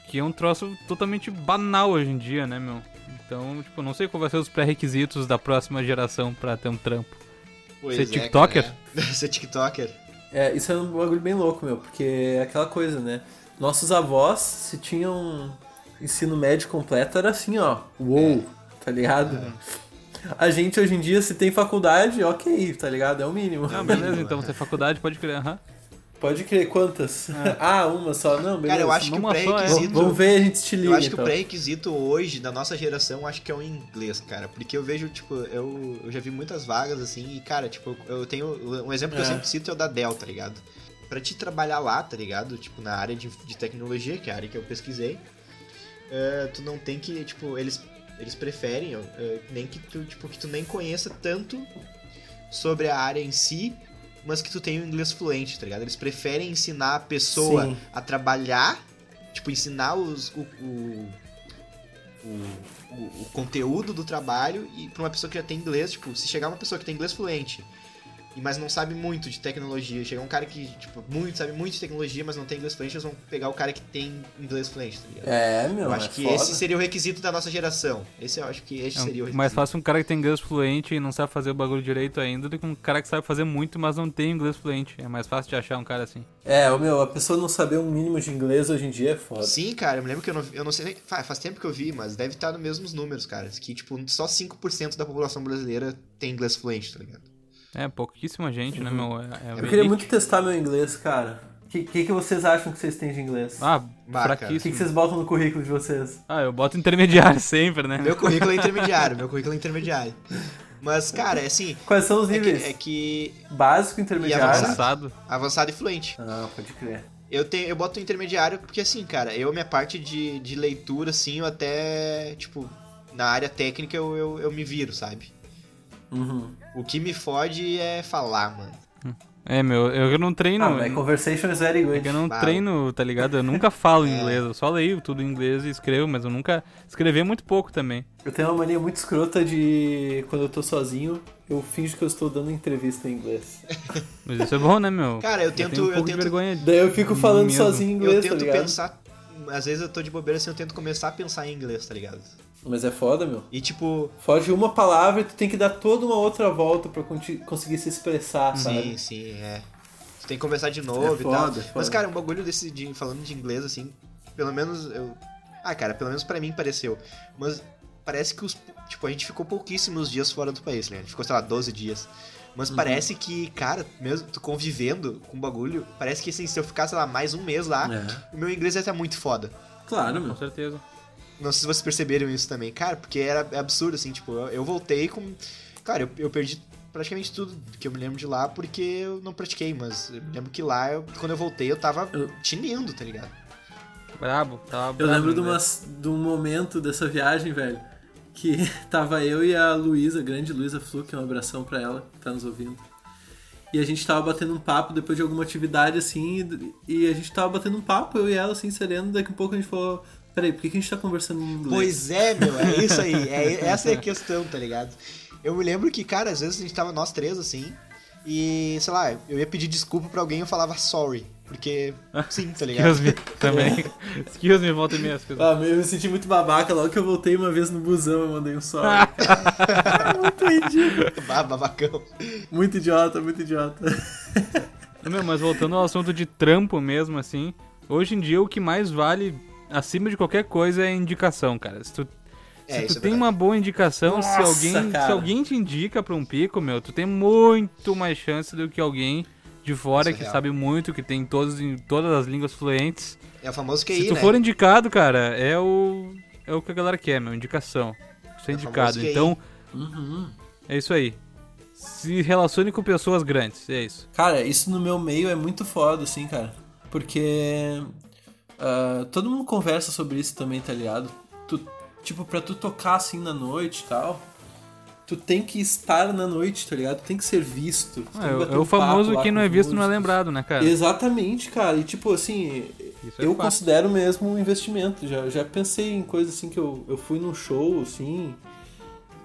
Speaker 2: Que é um troço totalmente banal hoje em dia, né, meu? Então, tipo, não sei qual vai ser os pré-requisitos da próxima geração pra ter um trampo.
Speaker 3: Pois
Speaker 2: Ser
Speaker 3: é,
Speaker 2: tiktoker?
Speaker 3: cara, é. Ser tiktoker.
Speaker 1: É, isso é um bagulho bem louco, meu, porque é aquela coisa, né? Nossos avós, se tinham ensino médio completo, era assim, ó. Uou, tá ligado? A gente hoje em dia, se tem faculdade, ok, tá ligado? É o mínimo.
Speaker 2: Ah, beleza, então você é faculdade, pode crer, aham.
Speaker 1: Pode crer, quantas? ah, uma só, não, beleza.
Speaker 3: Cara, eu acho que o
Speaker 2: só, é.
Speaker 3: pré-requisito.
Speaker 1: Vamos ver, a gente te liga,
Speaker 3: Eu acho que
Speaker 1: então.
Speaker 3: o pré-requisito hoje, da nossa geração, eu acho que é o inglês, cara. Porque eu vejo, tipo, eu, eu já vi muitas vagas, assim, e, cara, tipo, eu tenho. Um exemplo que eu
Speaker 1: É.
Speaker 3: sempre cito é o da Dell, tá ligado? Pra te trabalhar lá, tá ligado? Tipo, na área de, de tecnologia, que é a área que eu pesquisei, eh, tu não tem que, tipo, eles, eles preferem, eh, nem que tu, tipo, que tu nem conheça tanto sobre a área em si, mas que tu tenha o inglês fluente, tá ligado? Eles preferem ensinar a pessoa
Speaker 1: Sim.
Speaker 3: a trabalhar, tipo, ensinar os, o, o, o, o- conteúdo do trabalho e pra uma pessoa que já tem inglês, tipo, se chegar uma pessoa que tem inglês fluente, mas não sabe muito de tecnologia, chegar um cara que, tipo, muito, sabe muito de tecnologia, mas não tem inglês fluente, eles vão pegar o cara que tem inglês fluente, tá ligado?
Speaker 1: É, meu,
Speaker 3: eu
Speaker 1: é
Speaker 3: acho que
Speaker 1: foda.
Speaker 3: esse seria o requisito da nossa geração. Esse eu acho que esse
Speaker 2: É
Speaker 3: seria o requisito.
Speaker 2: mais fácil um cara que tem inglês fluente e não sabe fazer o bagulho direito ainda do que um cara que sabe fazer muito, mas não tem inglês fluente. É mais fácil de achar um cara assim.
Speaker 1: É, o meu, a pessoa não saber um mínimo de inglês hoje em dia é foda.
Speaker 3: Sim, cara, eu me lembro que eu não, eu não sei nem. Faz, faz tempo que eu vi, mas deve estar nos mesmos números, cara. Que, tipo, só 5% da população brasileira tem inglês fluente, tá ligado?
Speaker 2: É, pouquíssima gente, né, meu? É, é
Speaker 1: Eu queria muito testar meu inglês, cara. O que, que, que vocês acham que vocês têm de inglês?
Speaker 2: Ah,
Speaker 3: cara.
Speaker 1: O que,
Speaker 2: fraquíssimo.
Speaker 1: que vocês botam no currículo de vocês?
Speaker 2: Ah, eu boto intermediário sempre, né?
Speaker 3: Meu currículo é intermediário, meu currículo é intermediário. Mas, cara, é assim.
Speaker 1: Quais são os
Speaker 3: É que,
Speaker 1: níveis?
Speaker 3: é que
Speaker 1: Básico, intermediário.
Speaker 3: avançado?
Speaker 2: Avançado.
Speaker 3: avançado e fluente.
Speaker 1: Ah, pode crer.
Speaker 3: Eu, tenho, eu boto intermediário porque, assim, cara, eu, minha parte de, de leitura, assim, eu até, tipo, na área técnica eu, eu, eu me viro, sabe?
Speaker 1: Uhum.
Speaker 3: O que me fode é falar, mano.
Speaker 2: É, meu, eu não treino.
Speaker 1: Ah, my conversation is very
Speaker 2: É
Speaker 1: good.
Speaker 2: que eu não treino, tá ligado? Eu nunca falo
Speaker 3: É.
Speaker 2: inglês, eu só leio tudo em inglês e escrevo, mas eu nunca escrevi muito pouco também.
Speaker 1: Eu tenho uma mania muito escrota de quando eu tô sozinho, eu finjo que eu estou dando entrevista em inglês.
Speaker 2: Mas isso é bom, né, meu?
Speaker 3: Cara, eu tento-
Speaker 2: tenho um
Speaker 3: eu tento-
Speaker 2: vergonha de...
Speaker 1: Daí eu fico falando
Speaker 2: Mesmo.
Speaker 1: sozinho em
Speaker 3: eu
Speaker 1: inglês, tá
Speaker 3: tento
Speaker 1: ligado?
Speaker 3: pensar. Às vezes eu tô de bobeira assim, eu tento começar a pensar em inglês, tá ligado?
Speaker 1: Mas é foda, meu.
Speaker 3: E tipo,
Speaker 1: Foge uma palavra e tu tem que dar toda uma outra volta pra conseguir se expressar,
Speaker 3: sim,
Speaker 1: sabe?
Speaker 3: sim, é. Tu tem que conversar de novo
Speaker 1: É
Speaker 3: e tal.
Speaker 1: foda, é foda.
Speaker 3: Mas, cara, um bagulho desse, de, falando de inglês, assim, pelo menos eu. Ah, cara, pelo menos pra mim pareceu. Mas parece que os. Tipo, a gente ficou pouquíssimos dias fora do país, né? A gente ficou, sei lá, 12 dias. Mas
Speaker 1: Uhum.
Speaker 3: parece que, cara, mesmo tu convivendo com o bagulho, parece que assim, se eu ficasse lá mais um mês lá,
Speaker 1: É.
Speaker 3: o meu inglês ia estar muito foda.
Speaker 1: Claro,
Speaker 2: Com certeza.
Speaker 3: Não sei se vocês perceberam isso também. Cara, porque era é absurdo, assim, tipo, eu, eu voltei com. Cara, eu, eu perdi praticamente tudo que eu me lembro de lá, porque eu não pratiquei, mas eu me lembro que lá, eu- quando eu voltei, eu tava
Speaker 1: Eu-
Speaker 3: tinindo, tá ligado?
Speaker 2: Brabo, tava
Speaker 1: Eu
Speaker 2: brabo,
Speaker 1: lembro de, umas, de um momento dessa viagem, velho, que tava eu e a Luísa, a grande Luísa Fluke, um abração pra ela, que tá nos ouvindo. E a gente tava batendo um papo depois de alguma atividade, assim, e, e a gente tava batendo um papo, eu e ela, assim, sereno, daqui a pouco a gente falou, peraí, por que, a gente tá conversando em inglês?
Speaker 3: Pois é, meu, é isso aí. É, essa é a questão, tá ligado? Eu me lembro que, cara, às vezes a gente tava nós três assim, e, sei lá, eu ia pedir desculpa pra alguém e eu falava sorry. Porque, sim, tá ligado?
Speaker 2: Excuse me, também. Excuse me, volta e meia.
Speaker 1: Ah, eu me senti muito babaca, logo que eu voltei uma vez no busão, eu mandei um sorry. muito ridículo.
Speaker 3: Bah, babacão.
Speaker 1: Muito idiota, muito idiota.
Speaker 2: Meu, mas voltando ao assunto de trampo mesmo, assim, hoje em dia o que mais vale acima de qualquer coisa é indicação, cara. Se tu,
Speaker 3: É,
Speaker 2: se
Speaker 3: isso
Speaker 2: tu
Speaker 3: é
Speaker 2: tem
Speaker 3: verdade.
Speaker 2: uma boa indicação, se
Speaker 1: Nossa,
Speaker 2: alguém,
Speaker 1: cara.
Speaker 2: se alguém te indica pra um pico, meu, tu tem muito mais chance do que alguém de fora
Speaker 3: Isso é
Speaker 2: que
Speaker 3: real.
Speaker 2: sabe muito, que tem todos, em todas as línguas fluentes.
Speaker 3: É o famoso
Speaker 2: Se
Speaker 3: QI,
Speaker 2: tu
Speaker 3: né?
Speaker 2: for indicado, cara, é o é o que a galera quer, meu, indicação. Ser
Speaker 3: É
Speaker 2: indicado. Então,
Speaker 1: Uhum.
Speaker 2: é isso aí. Se relacione com pessoas grandes, é isso.
Speaker 1: Cara, isso no meu meio é muito foda, assim, cara. Porque ah, todo mundo conversa sobre isso também, tá ligado? Tu, tipo, pra tu tocar assim na noite e tal, tu tem que estar na noite, tá ligado? Tu tem que ser visto.
Speaker 2: Ah, é,
Speaker 1: que
Speaker 2: o- famoso quem
Speaker 1: com
Speaker 2: não é visto não é
Speaker 1: músicos.
Speaker 2: lembrado, né, cara?
Speaker 1: Exatamente, cara. E tipo assim,
Speaker 2: Isso é
Speaker 1: eu considero mesmo um investimento. Já, já pensei em coisas assim que eu, eu fui num show, assim,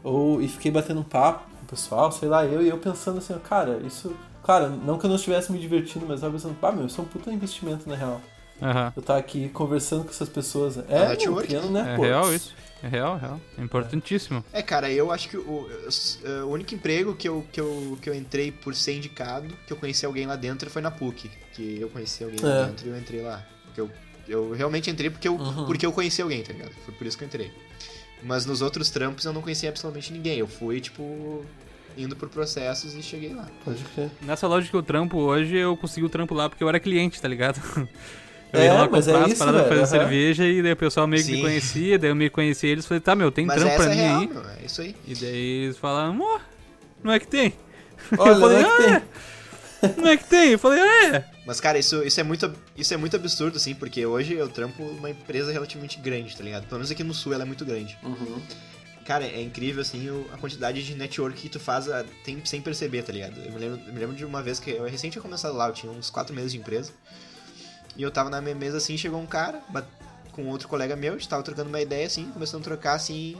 Speaker 1: ou e fiquei batendo um papo com o pessoal, sei lá, eu e eu pensando assim, cara, isso. Cara, não que eu não estivesse me divertindo, mas eu tava pensando, pá, meu, isso é um puta investimento na real.
Speaker 2: Aham.
Speaker 1: Eu tava aqui conversando com essas pessoas.
Speaker 3: É
Speaker 1: É,
Speaker 3: network.
Speaker 1: criando, né,
Speaker 2: É
Speaker 1: pô?
Speaker 2: real isso. É real, real. É importantíssimo.
Speaker 3: É, cara, eu acho que o, o único emprego que eu, que, eu, que eu entrei por ser indicado, que eu conheci alguém lá dentro, foi na PUC. Que eu conheci alguém lá
Speaker 1: É.
Speaker 3: dentro e eu entrei lá. Porque eu, eu realmente entrei porque eu,
Speaker 1: Uhum.
Speaker 3: porque eu conheci alguém, tá ligado? Foi por isso que eu entrei. Mas nos outros trampos eu não conhecia absolutamente ninguém. Eu fui, tipo, indo por processos e cheguei lá.
Speaker 1: Pode crer.
Speaker 2: Nessa loja que eu trampo hoje, eu consegui o trampo lá porque eu era cliente, tá ligado? Eu
Speaker 1: É,
Speaker 2: ia lá
Speaker 1: mas é
Speaker 2: comprar as
Speaker 1: isso,
Speaker 2: paradas fazer
Speaker 1: aham.
Speaker 2: cerveja e daí o pessoal meio que me
Speaker 3: Sim.
Speaker 2: conhecia, daí eu me conhecia eles falei, tá, meu, tem
Speaker 3: Mas
Speaker 2: trampo
Speaker 3: essa
Speaker 2: pra
Speaker 3: é
Speaker 2: mim
Speaker 3: real,
Speaker 2: aí.
Speaker 3: meu. É isso aí.
Speaker 2: E daí eles falaram, ó, não é que tem?
Speaker 1: Olha,
Speaker 2: eu falei,
Speaker 1: não é que
Speaker 2: ah, não é que tem? Eu falei, ah, é.
Speaker 3: Mas, cara, isso, isso, é muito, isso é muito absurdo, assim, porque hoje eu trampo uma empresa relativamente grande, tá ligado? Pelo menos aqui no sul ela é muito grande.
Speaker 1: Uhum.
Speaker 3: Cara, é incrível, assim, a quantidade de network que tu faz a- tem, sem perceber, tá ligado? Eu me, lembro, eu me lembro de uma vez que eu recente tinha começado lá, eu tinha uns 4 meses de empresa. E eu tava na minha mesa, assim, chegou um cara com outro colega meu, a gente tava trocando uma ideia, assim, começando a trocar, assim...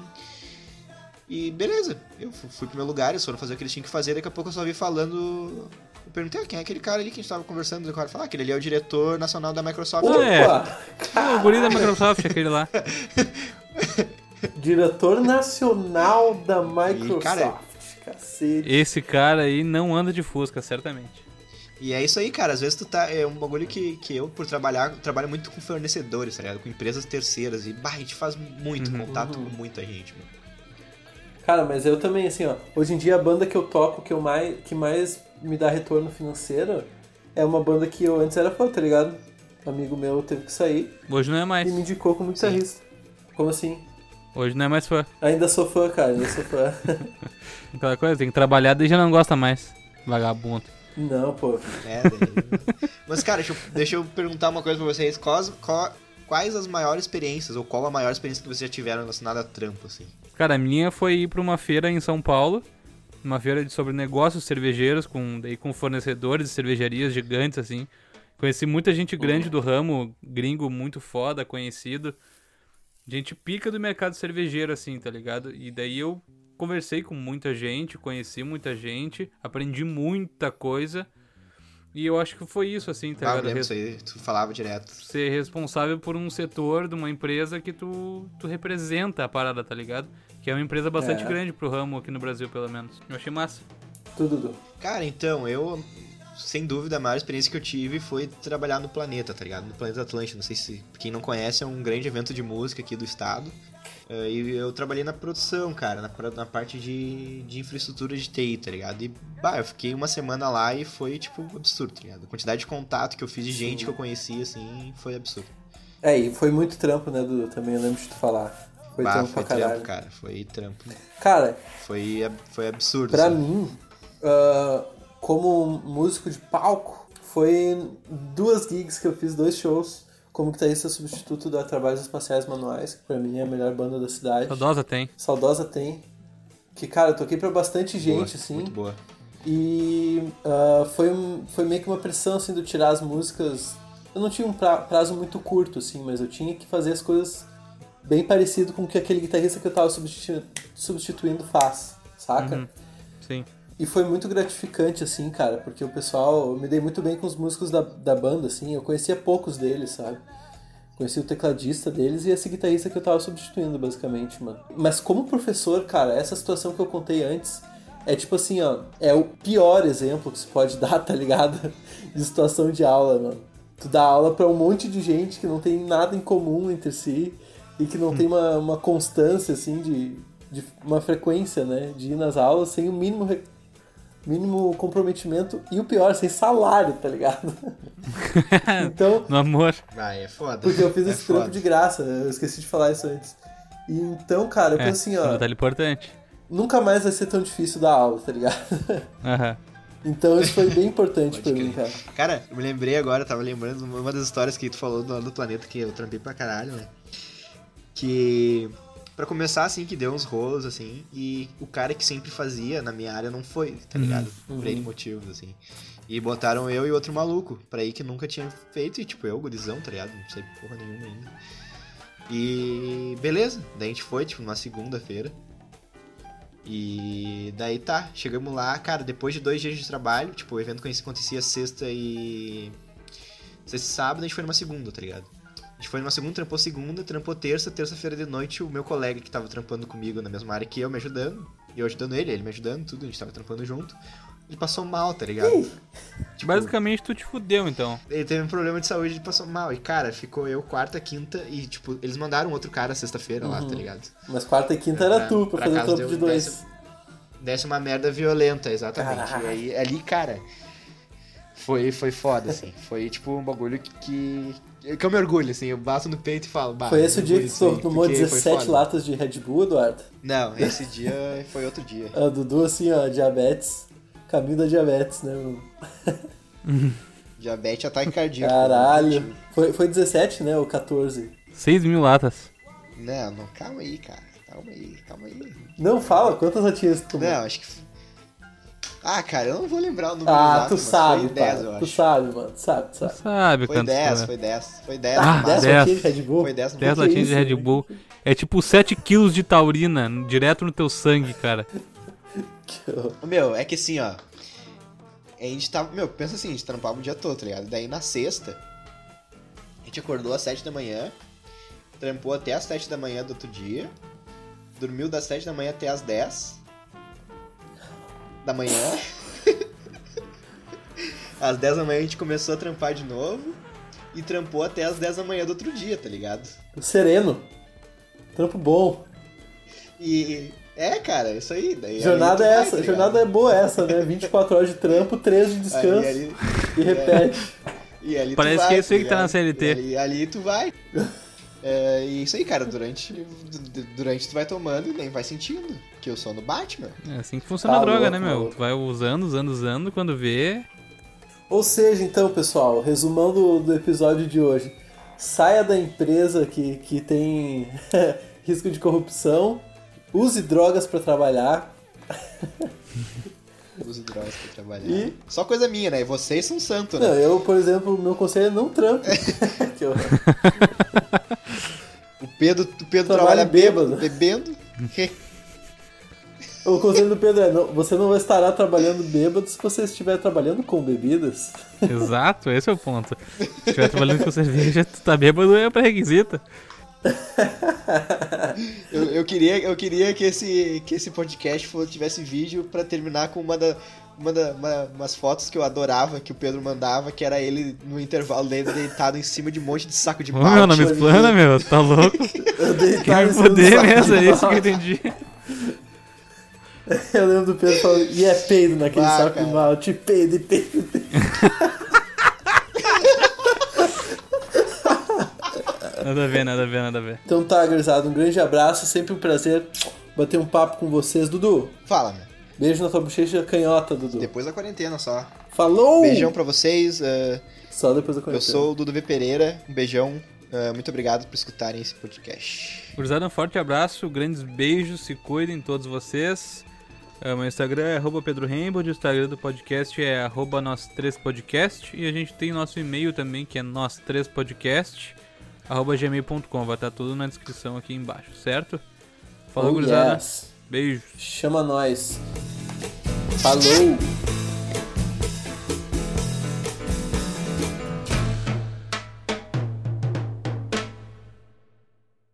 Speaker 3: E beleza, eu fu- fui pro meu lugar, eles foram fazer o que eles tinham que fazer, daqui a pouco eu só vi falando... Eu perguntei, ah, quem é aquele cara ali que a gente tava conversando? O cara falou, ah, aquele ali é o diretor nacional da Microsoft.
Speaker 2: Ah, é.
Speaker 1: Opa!
Speaker 2: Pô, o guri da Microsoft, aquele lá.
Speaker 1: Diretor nacional da Microsoft.
Speaker 3: cara,
Speaker 1: Cacete.
Speaker 2: Esse cara aí não anda de Fusca, certamente.
Speaker 3: E é isso aí, cara. Às vezes tu tá. É um bagulho que, que eu, por trabalhar, trabalho muito com fornecedores, tá ligado? Com empresas terceiras. E, bah, a gente faz muito
Speaker 2: Uhum.
Speaker 3: contato com muita gente, mano.
Speaker 1: Cara, mas eu também, assim, ó. Hoje em dia a banda que eu toco que, eu mais, que mais me dá retorno financeiro é uma banda que eu antes era fã, tá ligado? Um amigo meu teve que sair
Speaker 2: Hoje não é mais.
Speaker 1: e me indicou como guitarrista. Como assim?
Speaker 2: Hoje não é mais fã.
Speaker 1: Ainda sou fã, cara, ainda sou fã.
Speaker 2: Aquela coisa, tem que trabalhar daí já não gosta mais. Vagabundo.
Speaker 1: Não, pô.
Speaker 3: É, daí... Mas, cara, deixa eu, deixa eu perguntar uma coisa pra vocês. Quais, qual- quais as maiores experiências, ou qual a maior experiência que vocês já tiveram relacionada a trampo, assim?
Speaker 2: Cara, a minha foi ir pra uma feira em São Paulo. Uma feira de- sobre negócios cervejeiros, com, daí, com fornecedores de cervejarias gigantes, assim. Conheci muita gente grande do ramo, gringo muito foda, conhecido. Gente pica do mercado cervejeiro, assim, tá ligado? E daí eu conversei com muita gente, conheci muita gente, aprendi muita coisa. E eu acho que foi isso, assim, tá
Speaker 3: Ah, eu
Speaker 2: ligado?
Speaker 3: lembro
Speaker 2: Res-
Speaker 3: aí, tu falava direto.
Speaker 2: ser responsável por um setor de uma empresa que tu, tu representa a parada, tá ligado? Que é uma empresa bastante
Speaker 1: É.
Speaker 2: grande pro ramo aqui no Brasil, pelo menos. Eu achei massa.
Speaker 1: Tudo, Dudu.
Speaker 3: Cara, então, eu, sem dúvida, a maior experiência que eu tive foi trabalhar no Planeta, tá ligado? No Planeta Atlântico, não sei se quem não conhece, é um grande evento de música aqui do estado. Eh, E eu trabalhei na produção, cara, na, na parte de, de infraestrutura de TI, tá ligado? E, bah, eu fiquei uma semana lá e foi, tipo, absurdo, tá ligado? A quantidade de contato que eu fiz de gente que eu conhecia, assim, foi absurdo.
Speaker 1: É, e foi muito trampo, né, Dudu? Também eu lembro de tu falar. Foi
Speaker 3: bah,
Speaker 1: trampo
Speaker 3: foi
Speaker 1: pra caralho.
Speaker 3: trampo, cara, foi trampo.
Speaker 1: Cara,
Speaker 3: Foi, foi absurdo,
Speaker 1: Pra
Speaker 3: assim.
Speaker 1: mim, ah, como músico de palco, foi duas gigs que eu fiz, dois shows. Como guitarrista substituto da Trabalhos Espaciais Manuais, que pra mim é a melhor banda da cidade.
Speaker 2: Saudosa tem.
Speaker 1: Saudosa tem. Que, cara, eu toquei pra bastante gente,
Speaker 3: Boa,
Speaker 1: assim.
Speaker 3: Muito boa.
Speaker 1: E ah, foi, um- foi meio que uma pressão, assim, de tirar as músicas. Eu não tinha um pra- prazo muito curto, assim, mas eu tinha que fazer as coisas bem parecido com o que aquele guitarrista que eu tava substitu- substituindo faz, saca?
Speaker 2: Uhum. Sim.
Speaker 1: E foi muito gratificante, assim, cara, porque o pessoal. Eu me dei muito bem com os músicos da, da banda, assim. Eu conhecia poucos deles, sabe? Conheci o tecladista deles e esse guitarrista que eu tava substituindo, basicamente, mano. Mas como professor, cara, essa situação que eu contei antes é tipo assim, ó. É o pior exemplo que se pode dar, tá ligado? De situação de aula, mano. Tu dá aula pra um monte de gente que não tem nada em comum entre si e que não tem uma, uma constância, assim, de, de uma frequência, né? De ir nas aulas sem o mínimo mínimo comprometimento e o pior, sem salário, tá ligado? então,
Speaker 2: No amor.
Speaker 3: Ah, é foda.
Speaker 1: porque eu fiz
Speaker 3: é
Speaker 1: esse trampo
Speaker 3: foda.
Speaker 1: de graça, eu esqueci de falar isso antes. E então, cara, eu
Speaker 2: É,
Speaker 1: assim,
Speaker 2: um
Speaker 1: ó,
Speaker 2: detalhe importante.
Speaker 1: nunca mais vai ser tão difícil dar aula, tá ligado?
Speaker 2: Aham.
Speaker 1: então isso foi bem importante pra mim, cara.
Speaker 3: Cara, eu me lembrei agora, eu tava lembrando uma das histórias que tu falou do, do planeta que eu trampei pra caralho, né? Que. Pra começar, assim, que deu uns rolos, assim, e o cara que sempre fazia na minha área não foi, tá ligado? Por N motivos, assim. E botaram eu e outro maluco pra ir que nunca tinha feito, e tipo, eu, gurizão, tá ligado? Não sei porra nenhuma ainda. E beleza, daí a gente foi, tipo, numa segunda-feira. E daí tá, chegamos lá, cara, depois de dois dias de trabalho, tipo, o evento acontecia sexta e. Sexta e sábado, a gente foi numa segunda, tá ligado? Gente foi numa segunda, trampou segunda, trampou terça, terça-feira de noite, o meu colega que tava trampando comigo na mesma área que eu, me ajudando, e eu ajudando ele, ele me ajudando, tudo, a gente tava trampando junto. Ele passou mal, tá ligado? Tipo,
Speaker 2: Basicamente, tu te fudeu, então.
Speaker 3: ele teve um problema de saúde e passou mal. E, cara, ficou eu quarta, quinta e, tipo, eles mandaram outro cara sexta-feira lá, tá ligado?
Speaker 1: Mas quarta e quinta era
Speaker 3: Pra-
Speaker 1: tu pra
Speaker 3: pra
Speaker 1: fazer
Speaker 3: casa
Speaker 1: trampo de dois.
Speaker 3: décimo. Desse uma merda violenta, exatamente. E aí, ali, cara, foi, foi foda, assim. Foi, tipo, um bagulho que, que, que eu me orgulho, assim. Eu bato no peito e falo, bah,
Speaker 1: Foi esse o dia que tu tomou
Speaker 3: porque foi
Speaker 1: 17
Speaker 3: foda.
Speaker 1: latas de Red Bull, Eduardo?
Speaker 3: Não, esse dia foi outro dia.
Speaker 1: A Dudu, assim, ó, diabetes. Caminho da diabetes, né, mano?
Speaker 3: Diabetes, ataque cardíaco.
Speaker 1: Caralho. Foi, foi 17, né? Ou 14?
Speaker 2: 6 mil latas.
Speaker 3: Não, não, calma aí, cara. Calma aí, calma aí.
Speaker 1: Não, fala, quantas latinhas tu tomou?
Speaker 3: Não, acho que... Ah, cara, eu não vou lembrar o número
Speaker 1: ah,
Speaker 3: exato,
Speaker 1: tu
Speaker 3: mas
Speaker 1: sabe,
Speaker 3: foi 10,
Speaker 1: cara. Tu sabe, mano. Sabe, tu sabe.
Speaker 2: Sabe
Speaker 3: Foi
Speaker 2: quanto
Speaker 3: 10,
Speaker 2: foi?
Speaker 3: foi 10. Foi 10.
Speaker 2: Ah,
Speaker 3: no
Speaker 1: 10
Speaker 3: máximo.
Speaker 2: 10.
Speaker 1: latinhas de Red Bull?
Speaker 3: Foi 10 no
Speaker 2: 10
Speaker 1: que
Speaker 2: latinhas
Speaker 1: isso,
Speaker 2: de Red? Bull. É tipo 7 quilos de taurina direto no teu sangue, cara.
Speaker 3: Meu, é que assim, ó. A gente tava. Meu, pensa assim, a gente trampava o dia todo, tá ligado? Daí na sexta, a gente acordou às 7 da manhã, trampou até às 7 da manhã do outro dia, dormiu das 7 da manhã até às 10 da manhã. às 10 da manhã a gente começou a trampar de novo e trampou até às 10 da manhã do outro dia, tá ligado?
Speaker 1: Sereno. Trampo bom.
Speaker 3: E. É, cara, isso aí. Daí,
Speaker 1: Jornada é
Speaker 3: vai,
Speaker 1: essa.
Speaker 3: tá ligado?
Speaker 1: jornada é boa essa, né? 24 horas de trampo, 3 de descanso
Speaker 3: Aí, ali-
Speaker 1: e repete.
Speaker 3: E ali tu
Speaker 2: Parece
Speaker 3: vai,
Speaker 2: que é isso aí que tá na CLT.
Speaker 3: E ali, ali tu vai. É, e isso aí, cara, durante, du- durante tu vai tomando e nem vai sentindo. Que eu sou no Batman.
Speaker 2: É assim que funciona a
Speaker 1: Tá
Speaker 2: droga,
Speaker 1: louco,
Speaker 2: né, meu? Tu vai usando, usando, usando, quando vê.
Speaker 1: Ou seja, então, pessoal, resumão do, episódio de hoje. Saia da empresa que, que tem risco de corrupção. Use drogas pra trabalhar.
Speaker 3: Use drogas pra trabalhar.
Speaker 1: E?
Speaker 3: Só coisa minha, né? E vocês são santos,
Speaker 1: Não,
Speaker 3: né?
Speaker 1: eu, por exemplo, meu conselho é não eu-
Speaker 3: O Pedro, o Pedro
Speaker 1: Trabalha
Speaker 3: trabalha bêbado,
Speaker 1: bêbado.
Speaker 3: bebendo.
Speaker 1: o conselho do Pedro é: não, você não estará trabalhando bêbado se você estiver trabalhando com bebidas.
Speaker 2: Exato, esse é o ponto. Se estiver trabalhando com cerveja, tu tá bêbado, é pré-requisita.
Speaker 3: Eu, eu queria, eu queria que, esse, que esse podcast fosse, tivesse vídeo pra terminar com uma da. Uma da, uma- umas fotos que eu adorava, que o Pedro mandava, que era ele no intervalo dele deitado em cima de um monte de saco de
Speaker 2: Ô, meu, não me explana, meu, tá louco?
Speaker 1: Eu dei
Speaker 2: Quer me foder mesmo, é isso que eu entendi.
Speaker 1: Eu lembro do Pedro falando, e é peido naquele
Speaker 3: Ah,
Speaker 1: saco
Speaker 3: cara.
Speaker 1: de malte, peido, peido, peido.
Speaker 2: Nada a ver, nada a ver, nada a ver.
Speaker 1: Então tá, gurizada, um grande abraço, sempre um prazer bater um papo com vocês. Dudu,
Speaker 3: Fala, meu.
Speaker 1: Beijo na tua bochecha canhota, Dudu.
Speaker 3: Depois da quarentena só.
Speaker 1: Falou!
Speaker 3: Beijão pra vocês. uh,
Speaker 1: Só depois da
Speaker 3: eu
Speaker 1: quarentena.
Speaker 3: sou o Dudu V. Pereira. Um beijão. uh, muito obrigado por escutarem esse podcast.
Speaker 2: Gurizada, um forte abraço, grandes beijos, se cuidem todos vocês. É, meu Instagram é arroba Pedro Rainbow, o Instagram do podcast é arroba nós 3 podcast e a gente tem nosso e-mail também que é nós 3 podcast arroba gmail.com, vai estar tudo na descrição aqui embaixo, certo? Falou,
Speaker 1: Oh,
Speaker 2: gurizada.
Speaker 1: yes.
Speaker 2: Beijos.
Speaker 1: Chama nós. Falou!